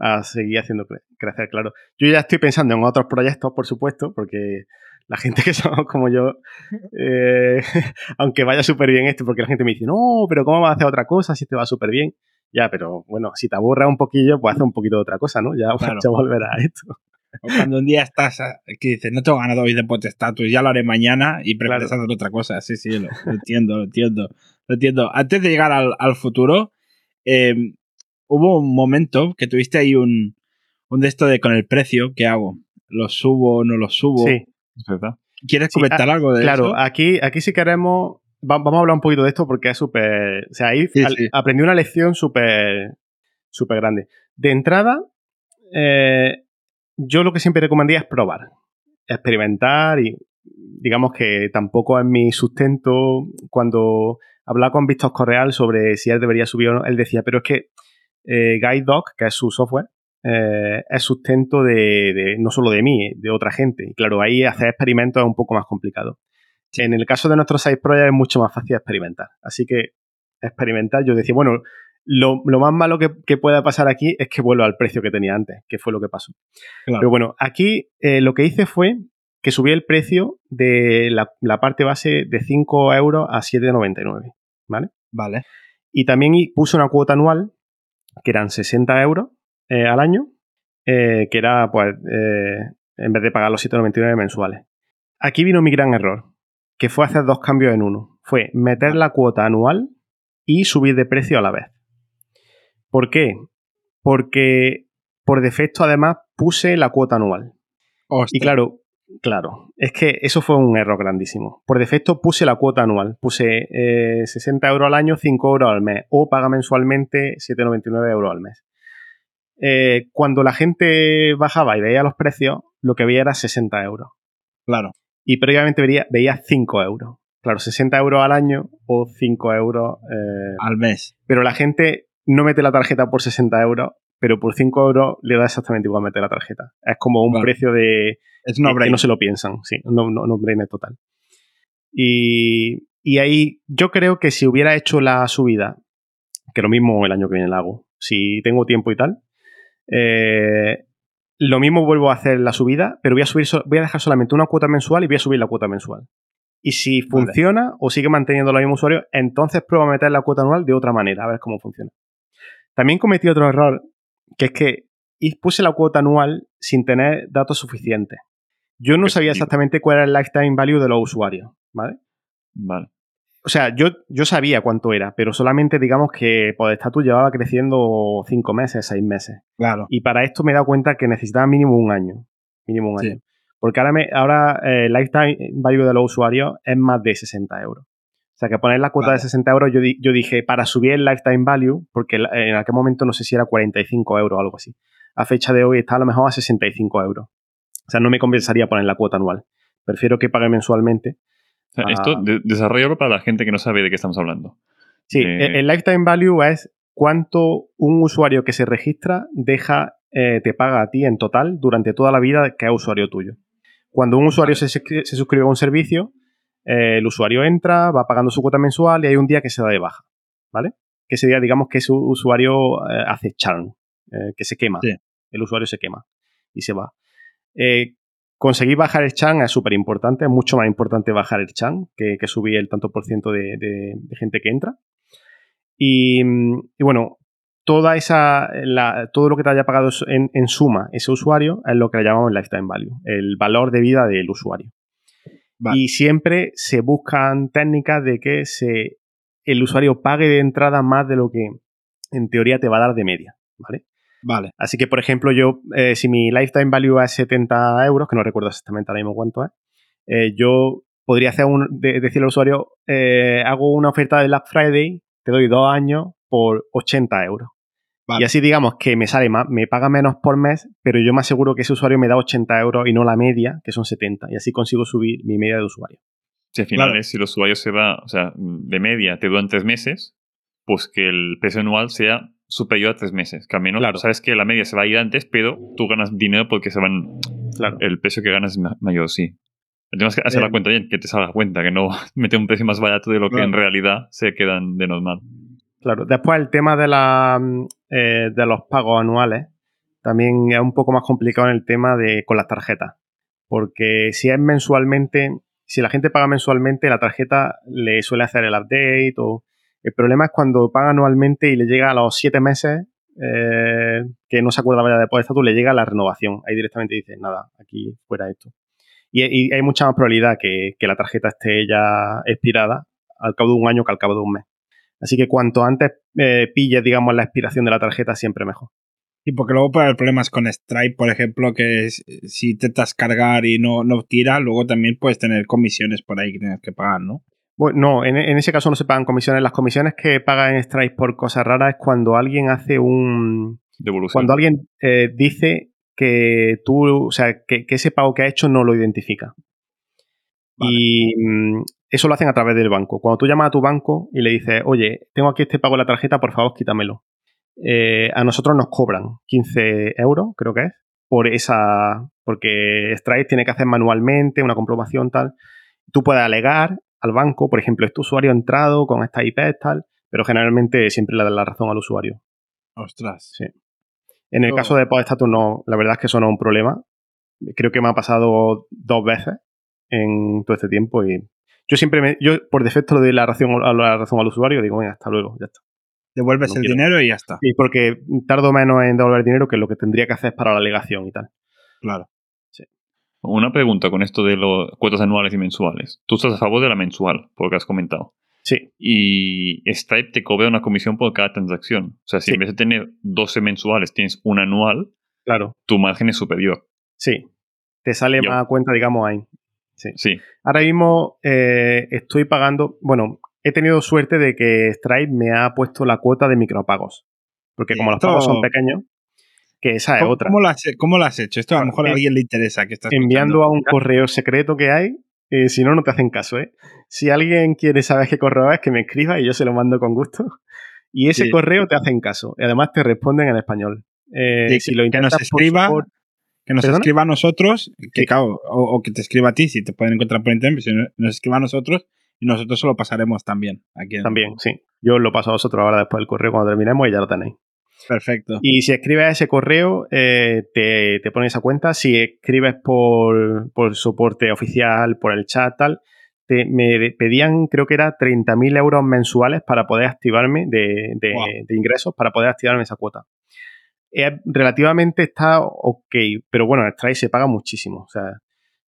a seguir haciendo cre- crecer, claro. Yo ya estoy pensando en otros proyectos, por supuesto, porque la gente que somos como yo, eh, aunque vaya súper bien esto, porque la gente me dice, no, pero ¿cómo vas a hacer otra cosa si te va súper bien? Ya, pero bueno, si te aburra un poquillo, pues haz un poquito de otra cosa, ¿no? Ya, Claro. ya volverá a esto. O cuando un día estás a- que dices, no tengo ganado hoy de potestatus, ya lo haré mañana y prefieres Claro. otra cosa. Sí, sí, lo, lo entiendo, lo entiendo. Lo entiendo. Antes de llegar al, al futuro, eh, hubo un momento que tuviste ahí un, un de esto de con el precio, ¿qué hago? ¿Lo subo no lo subo? Sí, Es verdad. ¿Quieres Sí, comentar ah, algo de claro, eso? aquí, aquí si queremos, va- vamos a hablar un poquito de esto porque es súper, o sea, ahí Sí, al- sí. aprendí una lección súper, súper grande. De entrada, eh, yo lo que siempre recomendaría es probar, experimentar y digamos que tampoco es mi sustento. Cuando hablaba con Víctor Correal sobre si él debería subir o no, él decía, pero es que eh, GuideDoc, que es su software, eh, es sustento de, de- no solo de mí, de otra gente. Y claro, ahí hacer experimentos es un poco más complicado. En el caso de nuestro side project es mucho más fácil experimentar. Así que experimentar, yo decía, bueno, lo, lo más malo que, que pueda pasar aquí es que vuelva al precio que tenía antes, que fue lo que pasó. Claro. Pero bueno, aquí eh, lo que hice fue que subí el precio de la, la parte base de 5 euros a 7,99. ¿Vale? Vale. Y también puse una cuota anual, que eran 60 euros eh, al año, eh, que era, pues, eh, en vez de pagar los 7,99 mensuales. Aquí vino mi gran error, que fue hacer dos cambios en uno. Fue meter la cuota anual y subir de precio a la vez. ¿Por qué? Porque por defecto, además, puse la cuota anual. Y claro, claro, es que eso fue un error grandísimo. Por defecto puse la cuota anual, puse eh, 60 euros al año, 5 euros al mes, o paga mensualmente 7,99 euros al mes. Eh, cuando la gente bajaba y veía los precios, lo que veía era 60 euros. Claro. Y previamente veía, veía 5 euros. Claro, 60 euros al año o 5 euros. eh, Al mes. pero la gente no mete la tarjeta por 60 euros, pero por 5 euros le da exactamente igual meter la tarjeta. Es como un Vale. precio de, Es no que no se lo piensan, sí, no, no, no brainer total. Y, y ahí yo creo que si hubiera hecho la subida, que lo mismo el año que viene la hago, si tengo tiempo y tal, eh, lo mismo vuelvo a hacer la subida, pero voy a, subir, voy a dejar solamente una cuota mensual y voy a subir la cuota mensual. Y si Vale. funciona o sigue manteniendo los mismos usuarios, entonces pruebo a meter la cuota anual de otra manera, a ver cómo funciona. También cometí otro error, que es que puse la cuota anual sin tener datos suficientes. Yo no ¿Qué sabía exactamente cuál era el lifetime value de los usuarios, ¿vale? Vale. O sea, yo, yo sabía cuánto era, pero solamente digamos que Podestatus llevaba creciendo cinco meses, seis meses. Claro. Y para esto me he dado cuenta que necesitaba mínimo un año. Mínimo un Sí. año. Porque ahora, me, ahora eh, el lifetime value de los usuarios es más de 60 euros. Sea, que poner la cuota Vale. de 60 euros, yo, di- yo dije, para subir el lifetime value, porque en aquel momento no sé si era 45 euros o algo así. A fecha de hoy está a lo mejor a 65 euros. O sea, no me compensaría poner la cuota anual. Prefiero que pague mensualmente. O sea. Esto, de- desarrollalo para la gente que no sabe de qué estamos hablando. Sí, Eh, el el lifetime value es cuánto un usuario que se registra deja, eh, te paga a ti en total durante toda la vida que es usuario tuyo. Cuando un usuario se, se suscribe a un servicio, eh, el usuario entra, va pagando su cuota mensual y hay un día que se da de baja, ¿vale? Que ese día, digamos que su usuario eh, hace churn, eh, que se quema. Sí. El usuario se quema y se va. Conseguir bajar el churn es súper importante, es mucho más importante bajar el churn que, que subir el tanto por ciento de, de- de gente que entra. Y, y bueno, toda esa, la- todo lo que te haya pagado en, en suma ese usuario es lo que le llamamos lifetime value, el valor de vida del usuario. Vale. Y siempre se buscan técnicas de que se, el usuario pague de entrada más de lo que en teoría te va a dar de media, ¿vale? Vale. Así que, por ejemplo, yo, eh, si mi lifetime value es 70 euros, que no recuerdo exactamente ahora mismo cuánto es, eh, yo podría hacer un, de- decirle al usuario, eh, hago una oferta de Black Friday, te doy dos años por 80 euros. Vale. Y así digamos que me sale más, me paga menos por mes, pero yo me aseguro que ese usuario me da 80 euros y no la media, que son 70. Y así consigo subir mi media de usuario. Si al final Claro. es, si el usuario se va, o sea, de media te duran tres meses, pues que el precio anual sea superior a tres meses. Que al menos Claro. sabes que la media se va a ir antes, pero tú ganas dinero porque se van, Claro. el precio que ganas es ma- mayor, sí. El tema es que hacer la Eh. cuenta bien, que te salga cuenta, que no mete un precio más barato de lo que Claro. en realidad se quedan de normal. Claro. Después el tema de, la, mm, eh, de los pagos anuales también es un poco más complicado en el tema de con las tarjetas. Porque si es mensualmente, si la gente paga mensualmente, la tarjeta le suele hacer el update. O... El problema es cuando paga anualmente y le llega a los siete meses, eh, que no se acuerda ya de por estatus, le llega la renovación. Ahí directamente dice, nada, aquí fuera esto. Y, y hay mucha más probabilidad que, que la tarjeta esté ya expirada al cabo de un año que al cabo de un mes. Así que cuanto antes eh, pilles, digamos, la expiración de la tarjeta, siempre mejor. Y porque luego puede haber problemas con Stripe, por ejemplo, que es- si intentas cargar y no, no tira, luego también puedes tener comisiones por ahí que tienes que pagar, ¿no? Bueno, no, en, en ese caso no se pagan comisiones. Las comisiones que pagan en Stripe por cosas raras es cuando alguien hace un. Devolución. Cuando alguien eh, dice que tú, o sea, que, que ese pago que ha hecho no lo identifica. Vale. Y mm, eso lo hacen a través del banco. Cuando tú llamas a tu banco y le dices, oye, tengo aquí este pago en la tarjeta, por favor, quítamelo. Eh, a nosotros nos cobran 15 euros, creo que es, por esa. Porque Stripe tiene que hacer manualmente una comprobación tal. Tú puedes alegar al banco, por ejemplo, este usuario ha entrado con esta IP tal, pero generalmente siempre le dan la razón al usuario. Ostras. Sí. En el caso de Podestatus no, la verdad es que eso no es un problema. Creo que me ha pasado dos veces en todo este tiempo y yo siempre me, yo por defecto le doy la razón, a la razón al usuario y digo, venga, hasta luego, ya está. Devuelves No el quiero. dinero y ya está. Y porque tardo menos en devolver dinero que lo que tendría que hacer para la alegación y tal. Claro. Una pregunta con esto de los cuotas anuales y mensuales. Tú estás a favor de la mensual, por lo que has comentado. Sí, Y Stripe te cobra una comisión por cada transacción. O sea, si Sí. en vez de tener 12 mensuales tienes un anual, claro, tu margen es superior. sí. Te sale Yo. más a cuenta, digamos, ahí. Sí. Ahora mismo eh, estoy pagando, bueno, he tenido suerte de que Stripe me ha puesto la cuota de micropagos. Porque como los Esto- pagos son pequeños, que esa es ¿Cómo, otra. cómo lo has, cómo lo has hecho? Esto a lo mejor a Eh, alguien le interesa que estás enviando escuchando. a un correo secreto que hay. eh, si no, no te hacen caso, ¿eh? Si alguien quiere saber qué correo es, que me escriba y yo se lo mando con gusto. Y ese Sí. correo te hacen caso. Y además te responden en español. Eh, Sí, si que- lo que nos intentas por escriba, support- Que nos ¿Perdona? escriba a nosotros, que Sí. claro, o, o que te escriba a ti, si te pueden encontrar por internet, si no- nos escriba a nosotros y nosotros se lo pasaremos también. Aquí También, sí. Yo lo paso a vosotros ahora después del correo cuando terminemos y ya lo tenéis. Perfecto. Y si escribes ese correo, eh, te, te pones esa cuenta. Si escribes por, por soporte oficial, por el chat, tal, te, me pedían, creo que era 30.000 euros mensuales para poder activarme de, de- Wow. de ingresos, para poder activarme esa cuota. Relativamente está ok, pero bueno, el Stripe se paga muchísimo. O sea,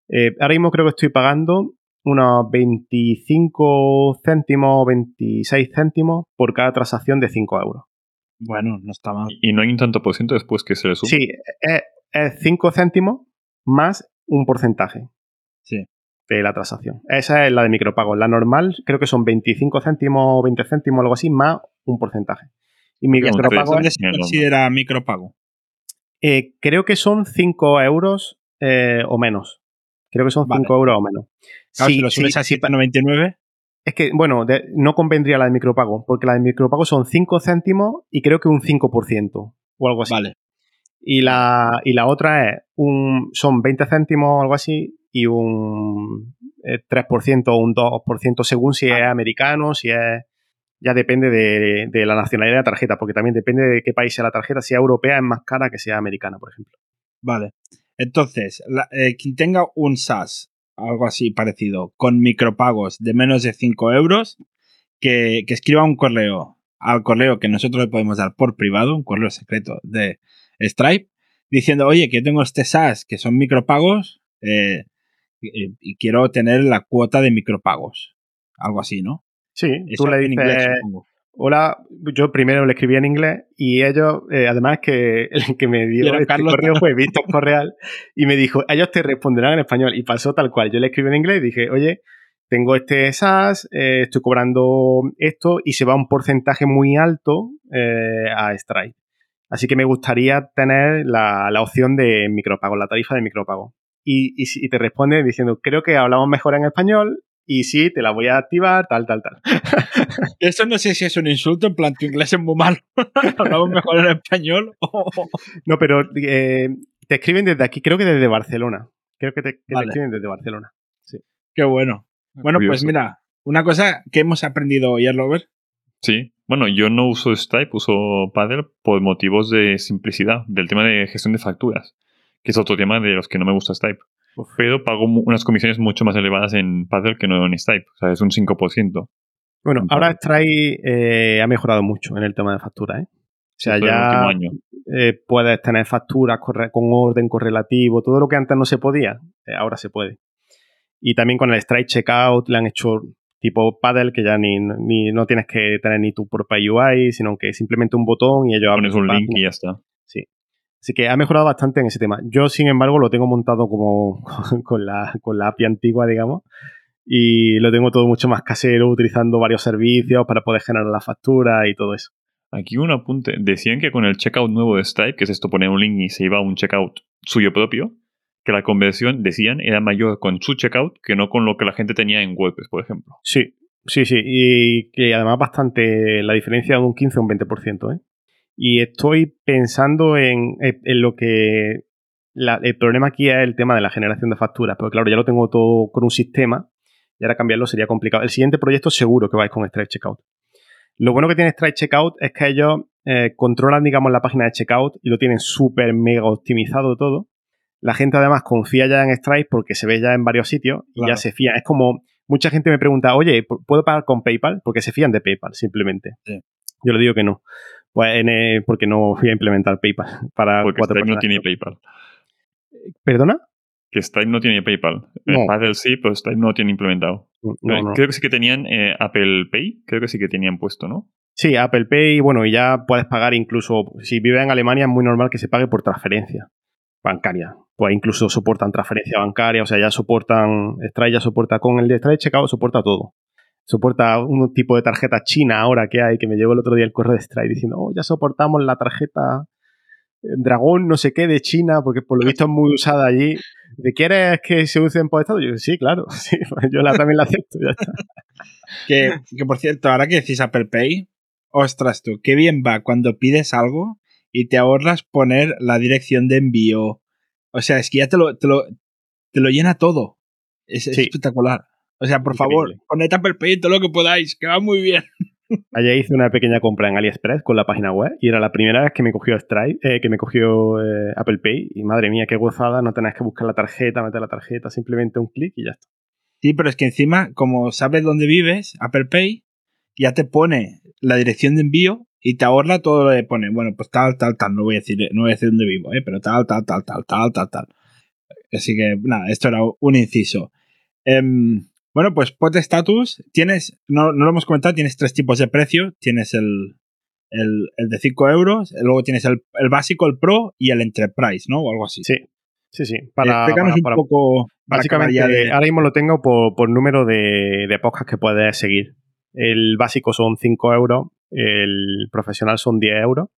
eh, ahora mismo creo que estoy pagando unos 25 céntimos, 26 céntimos por cada transacción de 5 euros. Bueno, no está mal. Y no hay un tanto por ciento después que se le sube. Sí, es, es 5 céntimos más un porcentaje Sí. de la transacción. Esa es la de micropagos. La normal creo que son 25 céntimos o 20 céntimos o algo así, más un porcentaje. Y micropago ¿Dónde se considera micropago? eh, creo que son 5 euros eh, o menos. Creo que son Vale. 5 euros o menos. Claro, Sí, si lo subes a sí, 7,99, Es que, bueno, de- no convendría la de micropago, porque la de micropago son 5 céntimos y creo que un 5% o algo así. vale. Y la, y la otra es un, son 20 céntimos o algo así y un eh, 3% o un 2% según si es americano, si es... Ya depende de, de la nacionalidad de la tarjeta, porque también depende de qué país sea la tarjeta. Si es europea es más cara que sea americana, por ejemplo. Vale. Entonces, eh, quien tenga un SAS, algo así parecido, con micropagos de menos de 5 euros, que, que escriba un correo al correo que nosotros le podemos dar por privado, un correo secreto de Stripe, diciendo, oye, que yo tengo este SAS que son micropagos eh, y, y quiero tener la cuota de micropagos. Algo así, ¿no? Sí, Eso tú le en dices, inglés, hola, yo primero le escribí en inglés y ellos, eh, además que el que me dio este Carlos. correo fue Víctor Correal y me dijo, ellos te responderán en español y pasó tal cual. Yo le escribí en inglés y dije, oye, tengo este SaaS, eh, estoy cobrando esto y se va un porcentaje muy alto eh, a Stripe. Así que me gustaría tener la, la opción de micropago, la tarifa de micropago. Y, y te responde diciendo, creo que hablamos mejor en español y sí, te la voy a activar, tal, tal, tal. Eso no sé si es un insulto, en plan, tu inglés es muy malo. Hablamos mejor en español. No, pero eh, te escriben desde aquí, creo que desde Barcelona. Creo que te, que te Vale. escriben desde Barcelona. Qué bueno. Bueno, pues mira, una cosa que hemos aprendido hoy, Robert. Sí. Bueno, yo no uso Stripe, uso Paddle por motivos de simplicidad, del tema de gestión de facturas, que es otro tema de los que no me gusta Stripe. Pero pago unas comisiones mucho más elevadas en Paddle que no en Stripe. O sea, es un 5%. Bueno, En ahora. Stripe eh, ha mejorado mucho en el tema de factura, ¿eh? O sea, ya año. eh, puedes tener facturas con orden correlativo, todo lo que antes no se podía, eh, ahora se puede. Y también con el Stripe Checkout le han hecho tipo paddle que ya ni, ni no tienes que tener ni tu propia UI, sino que simplemente un botón y ellos abren Pones un link página. y ya está. Así que ha mejorado bastante en ese tema. Yo, sin embargo, lo tengo montado como con la, con la API antigua, digamos, y lo tengo todo mucho más casero, utilizando varios servicios para poder generar la factura y todo eso. Aquí un apunte. Decían que con el checkout nuevo de Stripe, que es esto, poner un link y se iba a un checkout suyo propio, que la conversión, decían, era mayor con su checkout que no con lo que la gente tenía en WordPress, por ejemplo. Sí, sí, sí. Y que además bastante la diferencia de un 15 a un 20%. ¿eh? Y estoy pensando en, en lo que... la- el problema aquí es el tema de la generación de facturas. Pero claro, ya lo tengo todo con un sistema y ahora cambiarlo sería complicado. El siguiente proyecto seguro que vais con Stripe Checkout. Lo bueno que tiene Stripe Checkout es que ellos eh, controlan, digamos, la página de checkout y lo tienen súper mega optimizado todo. La gente además confía ya en Stripe porque se ve ya en varios sitios y Claro. ya se fía. Es como mucha gente me pregunta, oye, ¿puedo pagar con PayPal? Porque se fían de PayPal, simplemente. Sí. Yo le digo que no. Pues en, porque no voy a implementar PayPal para Porque cuatro Stripe no tiene PayPal. ¿Perdona? Que Stripe no tiene PayPal. No. Paddle sí, pero Stripe no tiene implementado. No, Eh, no. Creo que sí que tenían eh, Apple Pay, creo que sí que tenían puesto, ¿no? Sí, Apple Pay, bueno, y ya puedes pagar incluso, si vives en Alemania es muy normal que se pague por transferencia bancaria. Pues incluso soportan transferencia bancaria, o sea, ya soportan, Stripe ya soporta con el de Stripe Checkout, soporta todo. Soporta un tipo de tarjeta china ahora que hay, que me llegó el otro día el correo de Stripe diciendo, oh, ya soportamos la tarjeta eh, dragón no sé qué de China, porque por lo visto es muy usada allí. ¿De quieres que se usen por Estado? Yo sí, claro, sí, pues yo la, también la acepto. ya está. Que, que, por cierto, ahora que decís Apple Pay, ostras tú, qué bien va cuando pides algo y te ahorras poner la dirección de envío. O sea, es que ya te lo, te lo, te lo llena todo. Es, espectacular. O sea, por favor, poned Apple Pay todo lo que podáis, que va muy bien. Ayer hice una pequeña compra en AliExpress con la página web y era la primera vez que me cogió Stripe, eh, que me cogió eh, Apple Pay y madre mía, qué gozada, no tenés que buscar la tarjeta, meter la tarjeta, simplemente un clic y ya está. Sí, pero es que encima, como sabes dónde vives, Apple Pay ya te pone la dirección de envío y te ahorra todo lo que pone. Bueno, pues tal, tal, tal. No voy a decir, no voy a decir dónde vivo, ¿eh? pero tal, tal, tal, tal, tal, tal, tal. Así que, nada, esto era un inciso. Em, bueno, pues Pot Status, tienes, no, no lo hemos comentado, tienes tres tipos de precio. Tienes el, el, el de 5 euros, luego tienes el, el básico, el Pro y el Enterprise, ¿no? O algo así. Sí, sí, sí. Para, Explícanos para- para- un poco. para básicamente, de- ahora mismo lo tengo por, por número de, de podcasts que puedes seguir. El básico son 5 euros, el profesional son 10 euros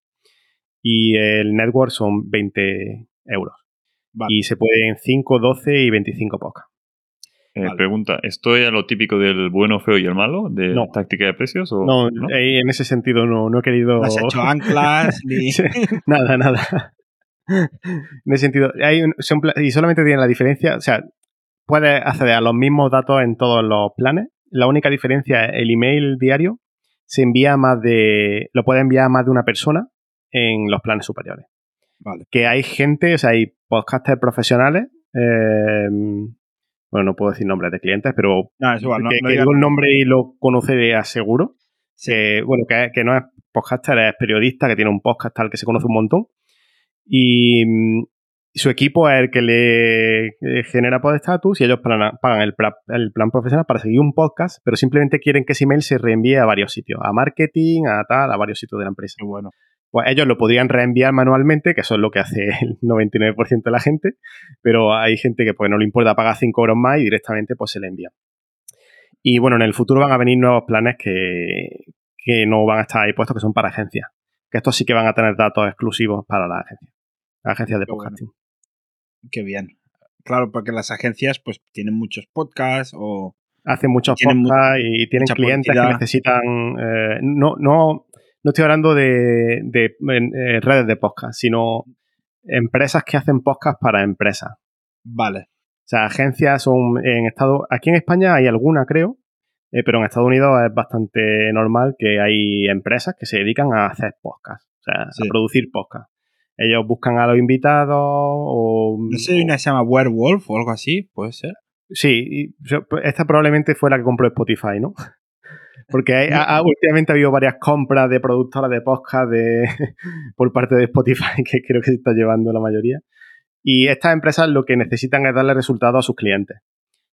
y el network son 20 euros. Vale. Y se pueden 5, 12 y 25 podcasts. Eh, Vale. Pregunta, ¿esto era lo típico del bueno, feo y el malo? ¿De No. táctica de precios? O, No, eh, en ese sentido no, no he querido... No has hecho anclas ni. Sí, nada, nada. En ese sentido, hay un- son y solamente tiene la diferencia, o sea, puedes acceder a los mismos datos en todos los planes. La única diferencia es el email diario se envía a más de, lo puede enviar a más de una persona en los planes superiores. Vale. Que hay gente, o sea, hay podcasters profesionales, eh, bueno, no puedo decir nombres de clientes, pero No, es igual, no, que, no que digas digo el nombre y lo conoce de aseguro. Que, bueno, que, que no es podcaster, es periodista, que tiene un podcast tal que se conoce un montón. Y mm, su equipo es el que le eh, genera pod status y ellos pagan el, el plan profesional para seguir un podcast, pero simplemente quieren que ese email se reenvíe a varios sitios, a marketing, a tal, a varios sitios de la empresa. Qué bueno. Pues ellos lo podrían reenviar manualmente, que eso es lo que hace el 99% de la gente, pero hay gente que pues no le importa pagar 5 euros más y directamente pues se le envía. Y bueno, en el futuro van a venir nuevos planes que, que no van a estar ahí puestos, que son para agencias. Que estos sí que van a tener datos exclusivos para las agencias. Las agencias de Qué bueno. podcasting. Qué bien. Claro, porque las agencias pues tienen muchos podcasts o... Hacen muchos mu- podcasts y tienen clientes que necesitan. eh, no, no, no estoy hablando de, eh, redes de podcast, sino empresas que hacen podcast para empresas. Vale. O sea, agencias son en Estados... Aquí en España hay alguna, creo, eh, pero en Estados Unidos es bastante normal que hay empresas que se dedican a hacer podcast, o sea, Sí. a producir podcast. Ellos buscan a los invitados o... No sé, hay una que se llama Werewolf o algo así, puede ser. Sí, yo- esta probablemente fue la que compró Spotify, ¿no? Porque hay- ha- ha- últimamente ha habido varias compras de productoras de podcast de, por parte de Spotify, que creo que se está llevando la mayoría. Y estas empresas lo que necesitan es darle resultados a sus clientes.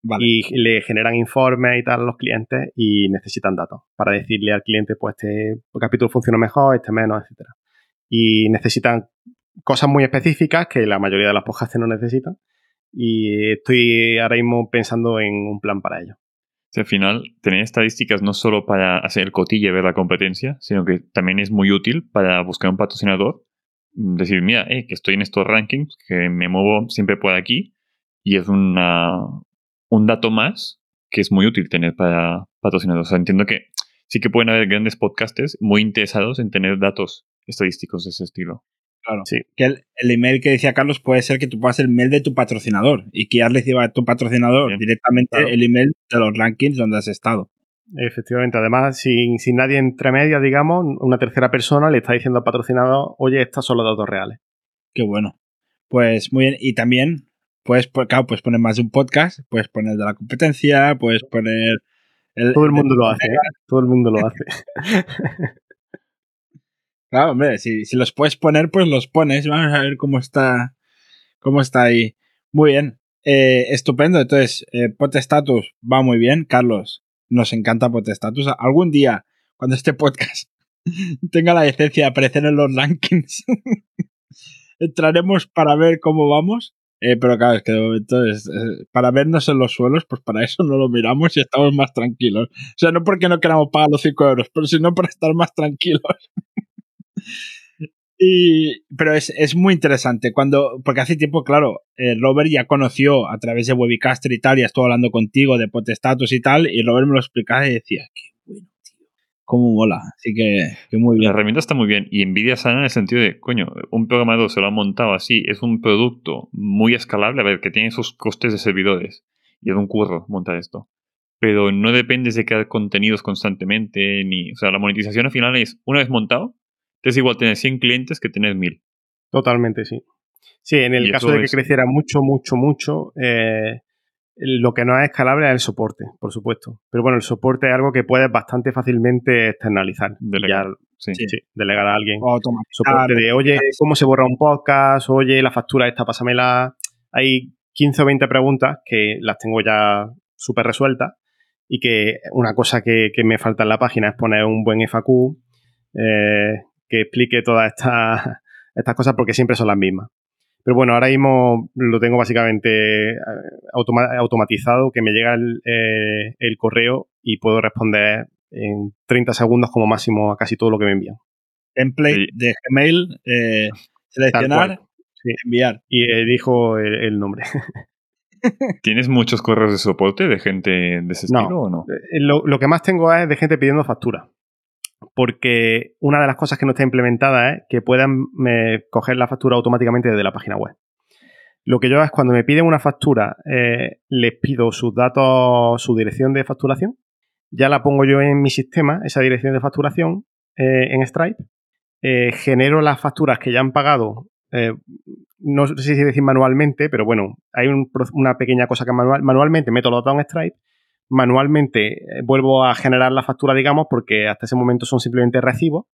Vale. y le generan informes y tal a los clientes y necesitan datos para decirle al cliente, pues este capítulo funciona mejor, este menos, etcétera. Y necesitan cosas muy específicas que la mayoría de las podcasts no necesitan. Y estoy ahora mismo pensando en un plan para ello. Al final, tener estadísticas no solo para hacer el cotille ver la competencia, sino que también es muy útil para buscar un patrocinador. Mm, Decir, mira, eh, que estoy en estos rankings, que me muevo siempre por aquí, y es una, un dato más que es muy útil tener para patrocinadores. Entiendo que sí que pueden haber grandes podcasters muy interesados en tener datos estadísticos de ese estilo. Claro. Sí. Que el, el email que decía Carlos puede ser que tú puedas el mail de tu patrocinador y que ya reciba a tu patrocinador Bien. directamente Claro. el email de los rankings donde has estado. Efectivamente, además, sin, sin nadie entre medias, digamos, una tercera persona le está diciendo al patrocinador, oye, estos son los datos reales. Qué bueno. Pues muy bien. Y también puedes, pues, claro, puedes poner más de un podcast, puedes poner de la competencia, puedes poner... El, Todo el mundo lo hace, ¿eh? Todo el mundo lo hace. Claro, hombre, si, los puedes poner, pues los pones. Vamos a ver cómo está, cómo está ahí. Muy bien. Eh, estupendo. Entonces, eh, Potestatus va muy bien. Carlos, nos encanta Potestatus. Algún día, cuando este podcast tenga la decencia de aparecer en los rankings, entraremos para ver cómo vamos. Eh, pero claro, es que de momento es, eh, para vernos en los suelos, pues para eso no lo miramos y estamos más tranquilos. O sea, no porque no queramos pagar los 5 euros, pero sino para estar más tranquilos. Y, pero es, es muy interesante cuando, porque hace tiempo, claro, eh, Robert ya conoció a través de Webicaster y tal, ya estuvo hablando contigo de Potestatus y tal, y Robert me lo explicaba y decía, qué bueno, tío, cómo mola. Así que, que muy La bien. herramienta está muy bien y Nvidia sana en el sentido de, coño, un programador se lo ha montado así, es un producto muy escalable, a ver, que tiene sus costes de servidores y es un curro montar esto. Pero no dependes de crear contenidos constantemente, ni, o sea, la monetización al final es, una vez montado, es igual tener 100 clientes que tener 1000. Totalmente, sí. Sí, en el Y caso de que es- creciera mucho, mucho, mucho, eh, lo que no es escalable es el soporte, por supuesto. Pero bueno, el soporte es algo que puedes bastante fácilmente externalizar. Delegar. Ya, Sí. Sí. sí, delegar a alguien. O soporte de, oye, ¿cómo se borra un podcast? Oye, la factura esta, pásamela. Hay 15 o 20 preguntas que las tengo ya súper resueltas y que una cosa que, que me falta en la página es poner un buen FAQ eh, que explique todas estas, estas cosas porque siempre son las mismas. Pero bueno, ahora mismo lo tengo básicamente eh, automa- automatizado, que me llega el, eh, el correo y puedo responder en 30 segundos como máximo a casi todo lo que me envían. template Sí. de Gmail, eh, seleccionar. Sí. enviar. Y elijo el, el nombre. ¿Tienes muchos correos de soporte de gente de ese No. estilo o no? Lo, lo que más tengo es de gente pidiendo factura. Porque una de las cosas que no está implementada es que puedan coger la factura automáticamente desde la página web. Lo que yo hago es cuando me piden una factura, eh, les pido sus datos, su dirección de facturación. Ya la pongo yo en mi sistema, esa dirección de facturación, eh, en Stripe. Eh, genero las facturas que ya han pagado. no sé si decir manualmente, pero bueno, hay una pequeña cosa que manual, manualmente meto los datos en Stripe manualmente eh, vuelvo a generar la factura, digamos, porque hasta ese momento son simplemente recibos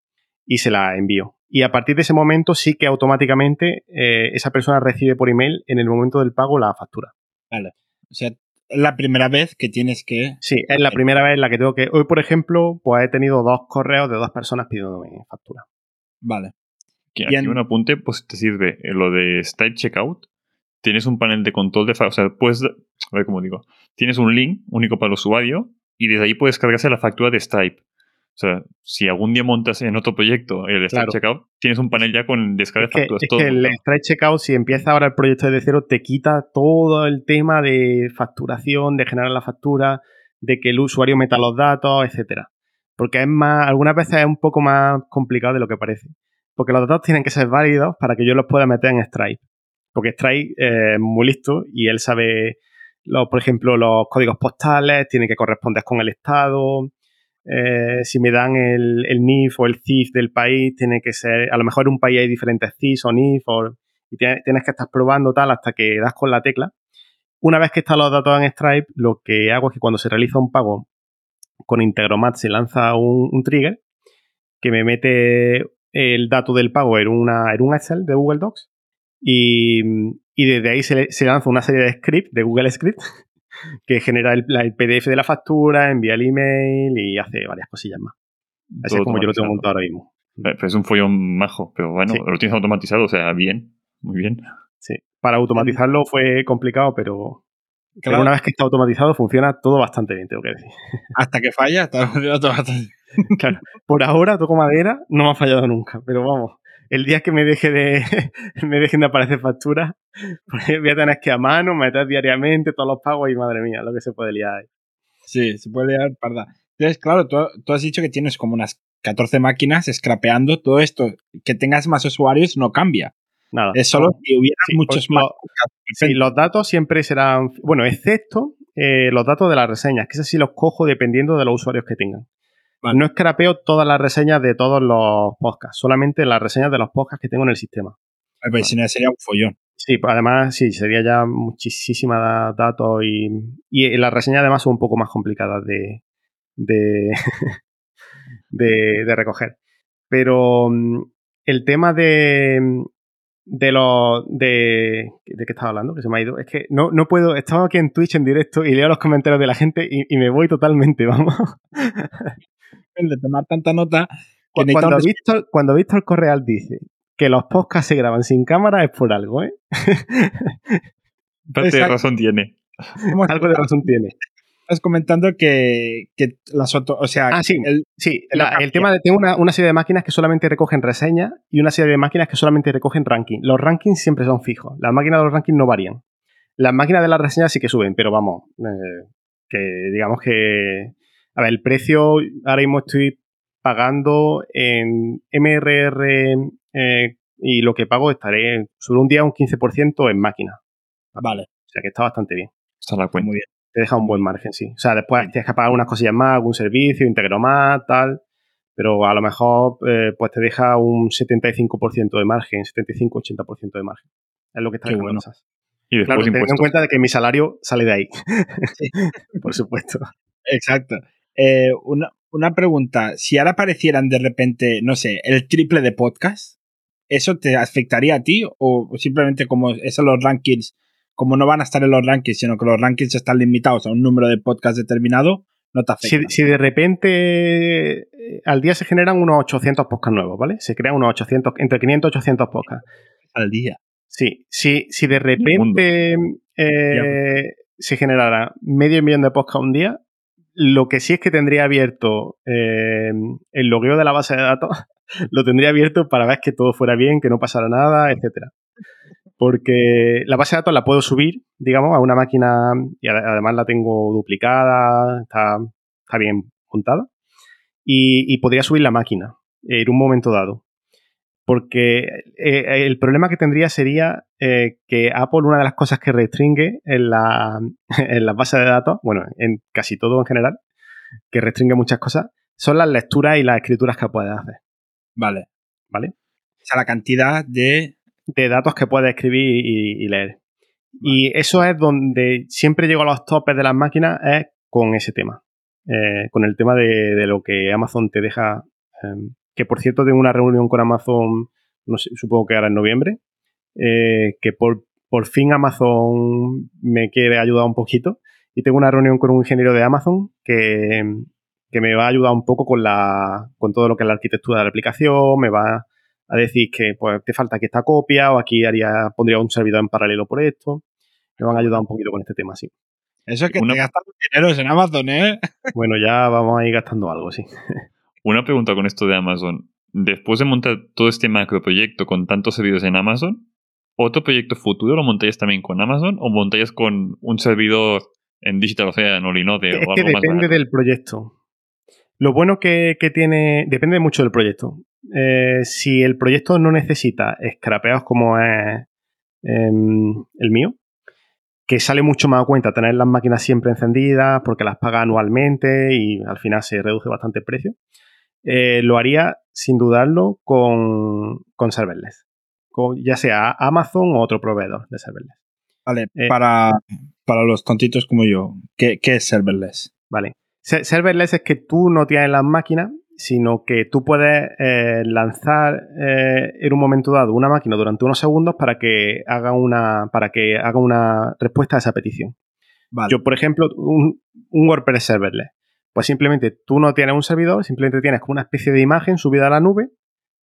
y se la envío. Y a partir de ese momento sí que automáticamente eh, esa persona recibe por email en el momento del pago la factura. Vale. O sea, es la primera vez que tienes que. Sí, es la primera vez en la que tengo que... Hoy, por ejemplo, pues he tenido dos correos de dos personas pidiéndome factura. Vale. Que aquí en- un apunte, pues te sirve eh, lo de Stripe Checkout. Tienes un panel de control de... O sea, puedes... A ver cómo digo. Tienes un link único para el usuario y desde ahí puedes cargarse la factura de Stripe. O sea, si algún día montas en otro proyecto el Stripe Claro. Checkout, tienes un panel ya con descarga Es de facturas. es todo que el. Stripe Checkout, si empieza ahora el proyecto desde cero, te quita todo el tema de facturación, de generar la factura, de que el usuario meta los datos, etcétera. Porque es más, algunas veces es un poco más complicado de lo que parece. Porque los datos tienen que ser válidos para que yo los pueda meter en Stripe. Porque Stripe eh, es muy listo y él sabe, los, por ejemplo, los códigos postales, tiene que corresponder con el estado. Eh, si me dan el, el NIF o el CIF del país, tiene que ser, a lo mejor en un país hay diferentes CIF o NIF, y tiene- tienes que estar probando tal hasta que das con la tecla. Una vez que están los datos en Stripe, lo que hago es que cuando se realiza un pago con Integromat se lanza un, un trigger que me mete el dato del pago en, una, en un Excel de Google Docs y, y desde ahí se, le- se lanza una serie de scripts de Google Script que genera el, la- el PDF de la factura, envía el email y hace varias cosillas más. Así Todo es como yo lo tengo montado ahora mismo. Eh, pues es un follón majo, pero bueno, Sí. lo tienes automatizado, o sea, bien, muy bien. Sí. Para automatizarlo fue complicado, pero, una vez que está automatizado funciona todo bastante bien, tengo que decir. Hasta que falla, está todo bastante- Claro, por ahora toco madera, no me ha fallado nunca, pero vamos, el día que me deje de me dejen de aparecer facturas, pues voy a tener que a mano meter diariamente todos los pagos y madre mía, lo que se puede liar ahí. Sí, se puede liar parda. Entonces, claro, tú, tú has dicho que tienes como unas 14 máquinas scrapeando. Todo esto, que tengas más usuarios no cambia. Nada. Es solo que hubiera Sí, muchos más. Sí, los datos siempre serán, bueno, excepto eh, los datos de las reseñas, que eso sí los cojo dependiendo de los usuarios que tengan. Vale. No escrapeo todas las reseñas de todos los podcasts, solamente las reseñas de los podcasts que tengo en el sistema. Pues, si no, sería un follón. Sí, pues además sí, sería ya muchísima da- datos y, y las reseñas además son un poco más complicadas de, de, de, de recoger. Pero mm, el tema de, de los de, ¿de qué estaba hablando? Que se me ha ido. Es que no, no puedo, estaba aquí en Twitch en directo y leo los comentarios de la gente y, y me voy totalmente, vamos. El de tomar tanta nota que Cuando Víctor, cuando Víctor Correal dice que los podcasts se graban sin cámara es por algo, ¿eh? Parte de razón tiene. Algo de razón tiene. Estás comentando que, que las auto, o sea, Ah, sí. el- Sí, la- el tema de tengo una, una serie de máquinas que solamente recogen reseñas y una serie de máquinas que solamente recogen ranking. Los rankings siempre son fijos. Las máquinas de los rankings no varían. Las máquinas de las reseñas sí que suben, pero vamos, eh, que digamos que... A ver, el precio ahora mismo estoy pagando en MRR eh, y lo que pago estaré sobre un día un 15% en máquina. vale, O sea que está bastante bien. Está la cuenta. muy bien. Te deja un buen margen, sí. O sea, después tienes que pagar unas cosillas más, algún servicio, integro más, tal. Pero a lo mejor eh, pues te deja un 75% de margen, 75-80% de margen. Es lo que está Qué bueno. esas. Y después Claro, teniendo en cuenta de que mi salario sale de ahí. Por supuesto. Exacto. Eh, una, una pregunta. Si ahora aparecieran de repente, no sé, el triple de podcast, ¿eso te afectaría a ti? ¿O simplemente como eso los rankings, como no van a estar en los rankings, sino que los rankings están limitados a un número de podcast determinado, no te afecta? Si, si de repente eh, al día se generan unos 800 podcasts nuevos, ¿vale? Se crean unos 800, entre 500 y 800 podcasts. Al día. Sí, sí, si de repente eh, se generara medio millón de podcasts un día, lo que sí es que tendría abierto eh, el logueo de la base de datos, lo tendría abierto para ver que todo fuera bien, que no pasara nada, etcétera. Porque la base de datos la puedo subir, digamos, a una máquina y ade- además la tengo duplicada, está, bien montada. Y podría subir la máquina en un momento dado. Porque eh, el problema que tendría sería eh, que Apple, una de las cosas que restringe en la, en las bases de datos, bueno, en casi todo en general, que restringe muchas cosas, son las lecturas y las escrituras que puedes hacer, Vale. ¿vale? O sea, la cantidad de... De datos que puedes escribir y, y leer. Y eso es donde siempre llego a los topes de las máquinas, es con ese tema. Eh, con el tema de, de lo que Amazon te deja. Que por cierto, tengo una reunión con Amazon, no sé, supongo que ahora en noviembre. eh, que por, por fin Amazon me quiere ayudar un poquito. Y tengo una reunión con un ingeniero de Amazon que, que me va a ayudar un poco con, la, con todo lo que es la arquitectura de la aplicación, me va a decir que pues, te falta aquí esta copia o aquí haría, pondría un servidor en paralelo por esto. Me van a ayudar un poquito con este tema, sí. Eso es que Una- te gastas los dineros en Amazon, ¿eh? Bueno, ya vamos a ir gastando algo, sí. Una pregunta con esto de Amazon. Después de montar todo este macroproyecto con tantos servidores en Amazon, ¿otro proyecto futuro lo montáis también con Amazon o montáis con un servidor en Digital Ocean o Linode Es o que algo más depende del proyecto. Lo bueno que, que tiene. Depende mucho del proyecto. Eh, si el proyecto no necesita scrapeos como es em, el mío, que sale mucho más a cuenta tener las máquinas siempre encendidas porque las paga anualmente y al final se reduce bastante el precio, eh, lo haría sin dudarlo con, con serverless. Con, ya sea Amazon o otro proveedor de serverless. Vale, Eh. para, para los tontitos como yo, ¿qué, qué es serverless? Vale. Se- Serverless es que tú no tienes las máquinas, sino que tú puedes eh, lanzar eh, en un momento dado una máquina durante unos segundos para que haga una, para que haga una respuesta a esa petición. Vale. Yo, por ejemplo, un, un WordPress serverless. Pues simplemente tú no tienes un servidor, simplemente tienes como una especie de imagen subida a la nube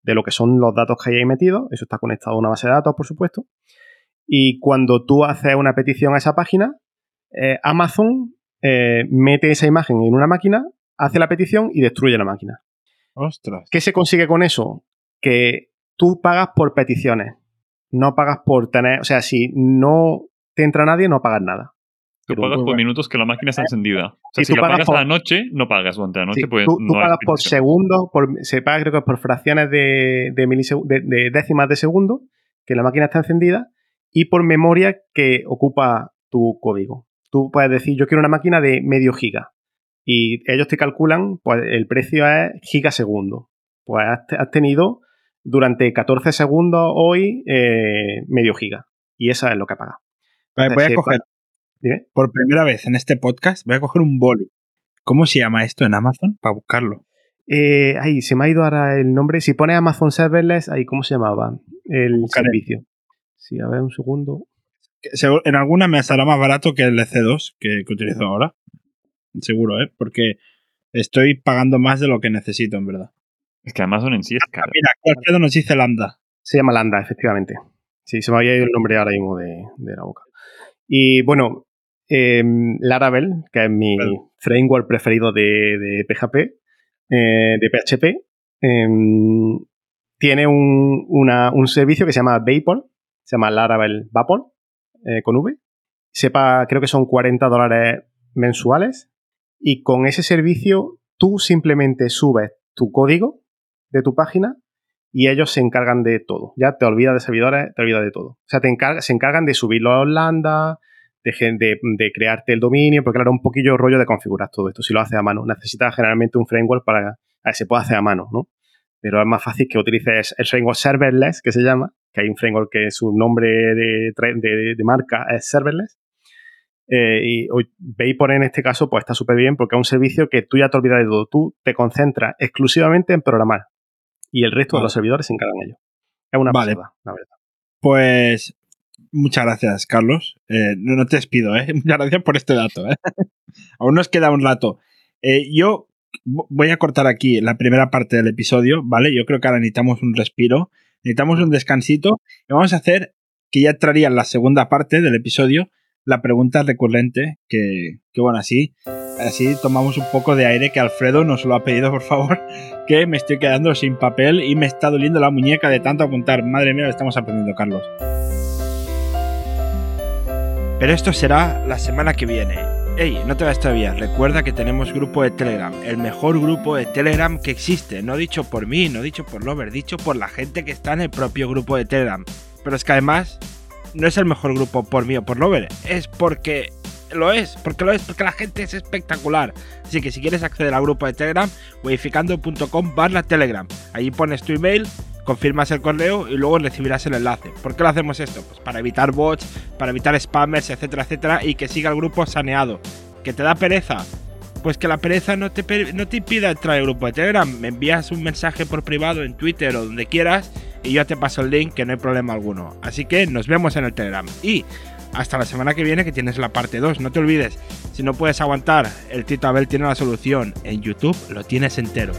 de lo que son los datos que hay ahí metidos. Eso está conectado a una base de datos, por supuesto. Y cuando tú haces una petición a esa página, eh, Amazon eh, mete esa imagen en una máquina, hace la petición y destruye la máquina. Ostras. ¿Qué se consigue con eso? Que tú pagas por peticiones, no pagas por tener, o sea, si no te entra nadie, no pagas nada. Tú Pero pagas por bueno. minutos que la máquina está encendida. O sea, si tú la pagas pagas por- a la noche, no pagas durante la noche. Sí, pues tú, tú no pagas por segundos, por, se paga creo que por fracciones de, de, milisegu- de- de décimas de segundo, que la máquina está encendida, y por memoria que ocupa tu código. Tú puedes decir, yo quiero una máquina de medio giga. Y ellos te calculan, pues el precio es gigasegundo. Pues has, te- has tenido durante 14 segundos hoy eh, medio giga. Y eso es lo que pagas. Vale, voy a Se coger, Por primera vez en este podcast, voy a coger un boli. ¿Cómo se llama esto en Amazon? Para buscarlo. Eh, ay, se me ha ido ahora el nombre. Si pones Amazon Serverless, ahí, ¿cómo se llamaba? El Buscaré. servicio. Sí, a ver, un segundo. En alguna me saldrá más barato que el EC2 que, que utilizo ahora. Seguro, ¿eh? Porque estoy pagando más de lo que necesito, en verdad. Es que Amazon en sí es Ah, caro. mira, aquí Alfredo nos dice Lambda. Se llama Lambda, efectivamente. Sí, se me había ido el nombre ahora mismo de, de la boca. Y bueno, eh, Laravel, que es mi framework preferido de, de PHP, eh, de PHP, em, tiene un, una- un servicio que se llama Vapor, se llama Laravel Vapor, eh, con V. Sepa, creo que son 40 dólares mensuales. Y con ese servicio tú simplemente subes tu código de tu página y ellos se encargan de todo. Ya te olvidas de servidores, te olvidas de todo. O sea, te encarga- se encargan de subirlo a Lambda, de, gen- de- de crearte el dominio, porque claro, un poquillo rollo de configurar todo esto. Si lo haces a mano, necesitas generalmente un framework para que se pueda hacer a mano, ¿no? Pero es más fácil que utilices el framework serverless, que se llama, que hay un framework que su nombre de, de- de marca es serverless. Eh, y hoy- Vapor en este caso pues está súper bien porque es un servicio que tú ya te olvidas de todo. Tú te concentras exclusivamente en programar y el resto de los servidores se encargan ellos. Es una Vale. pasada, la verdad. Pues muchas gracias, Carlos. Eh, no, te despido, ¿eh? Muchas gracias por este dato. ¿eh? Aún nos queda un rato. Eh, yo vo- voy a cortar aquí la primera parte del episodio, ¿vale? Yo creo que ahora necesitamos un respiro, necesitamos un descansito y vamos a hacer, que ya traería la segunda parte del episodio, la pregunta recurrente, que, que bueno, así, así tomamos un poco de aire que Alfredo nos lo ha pedido, por favor, que me estoy quedando sin papel y me está doliendo la muñeca de tanto apuntar. Madre mía, lo estamos aprendiendo, Carlos. Pero esto será la semana que viene. Ey, no te vayas todavía. Recuerda que tenemos grupo de Telegram, el mejor grupo de Telegram que existe. No dicho por mí, no dicho por Lover, dicho por la gente que está en el propio grupo de Telegram. Pero es que además no es el mejor grupo por mí o por Lover, es porque lo es, porque lo es, porque la gente es espectacular. Así que si quieres acceder al grupo de Telegram, modificando.com barra Telegram. Allí pones tu email, confirmas el correo y luego recibirás el enlace. ¿Por qué lo hacemos esto? Pues para evitar bots, para evitar spammers, etcétera, etcétera, y que siga el grupo saneado. ¿Que te da pereza? Pues que la pereza no te, no te impida entrar al grupo de Telegram. Me envías un mensaje por privado en Twitter o donde quieras y yo te paso el link que no hay problema alguno. Así que nos vemos en el Telegram. Y hasta la semana que viene que tienes la parte 2. No te olvides, si no puedes aguantar, el Tito Abel tiene la solución. En YouTube lo tienes entero.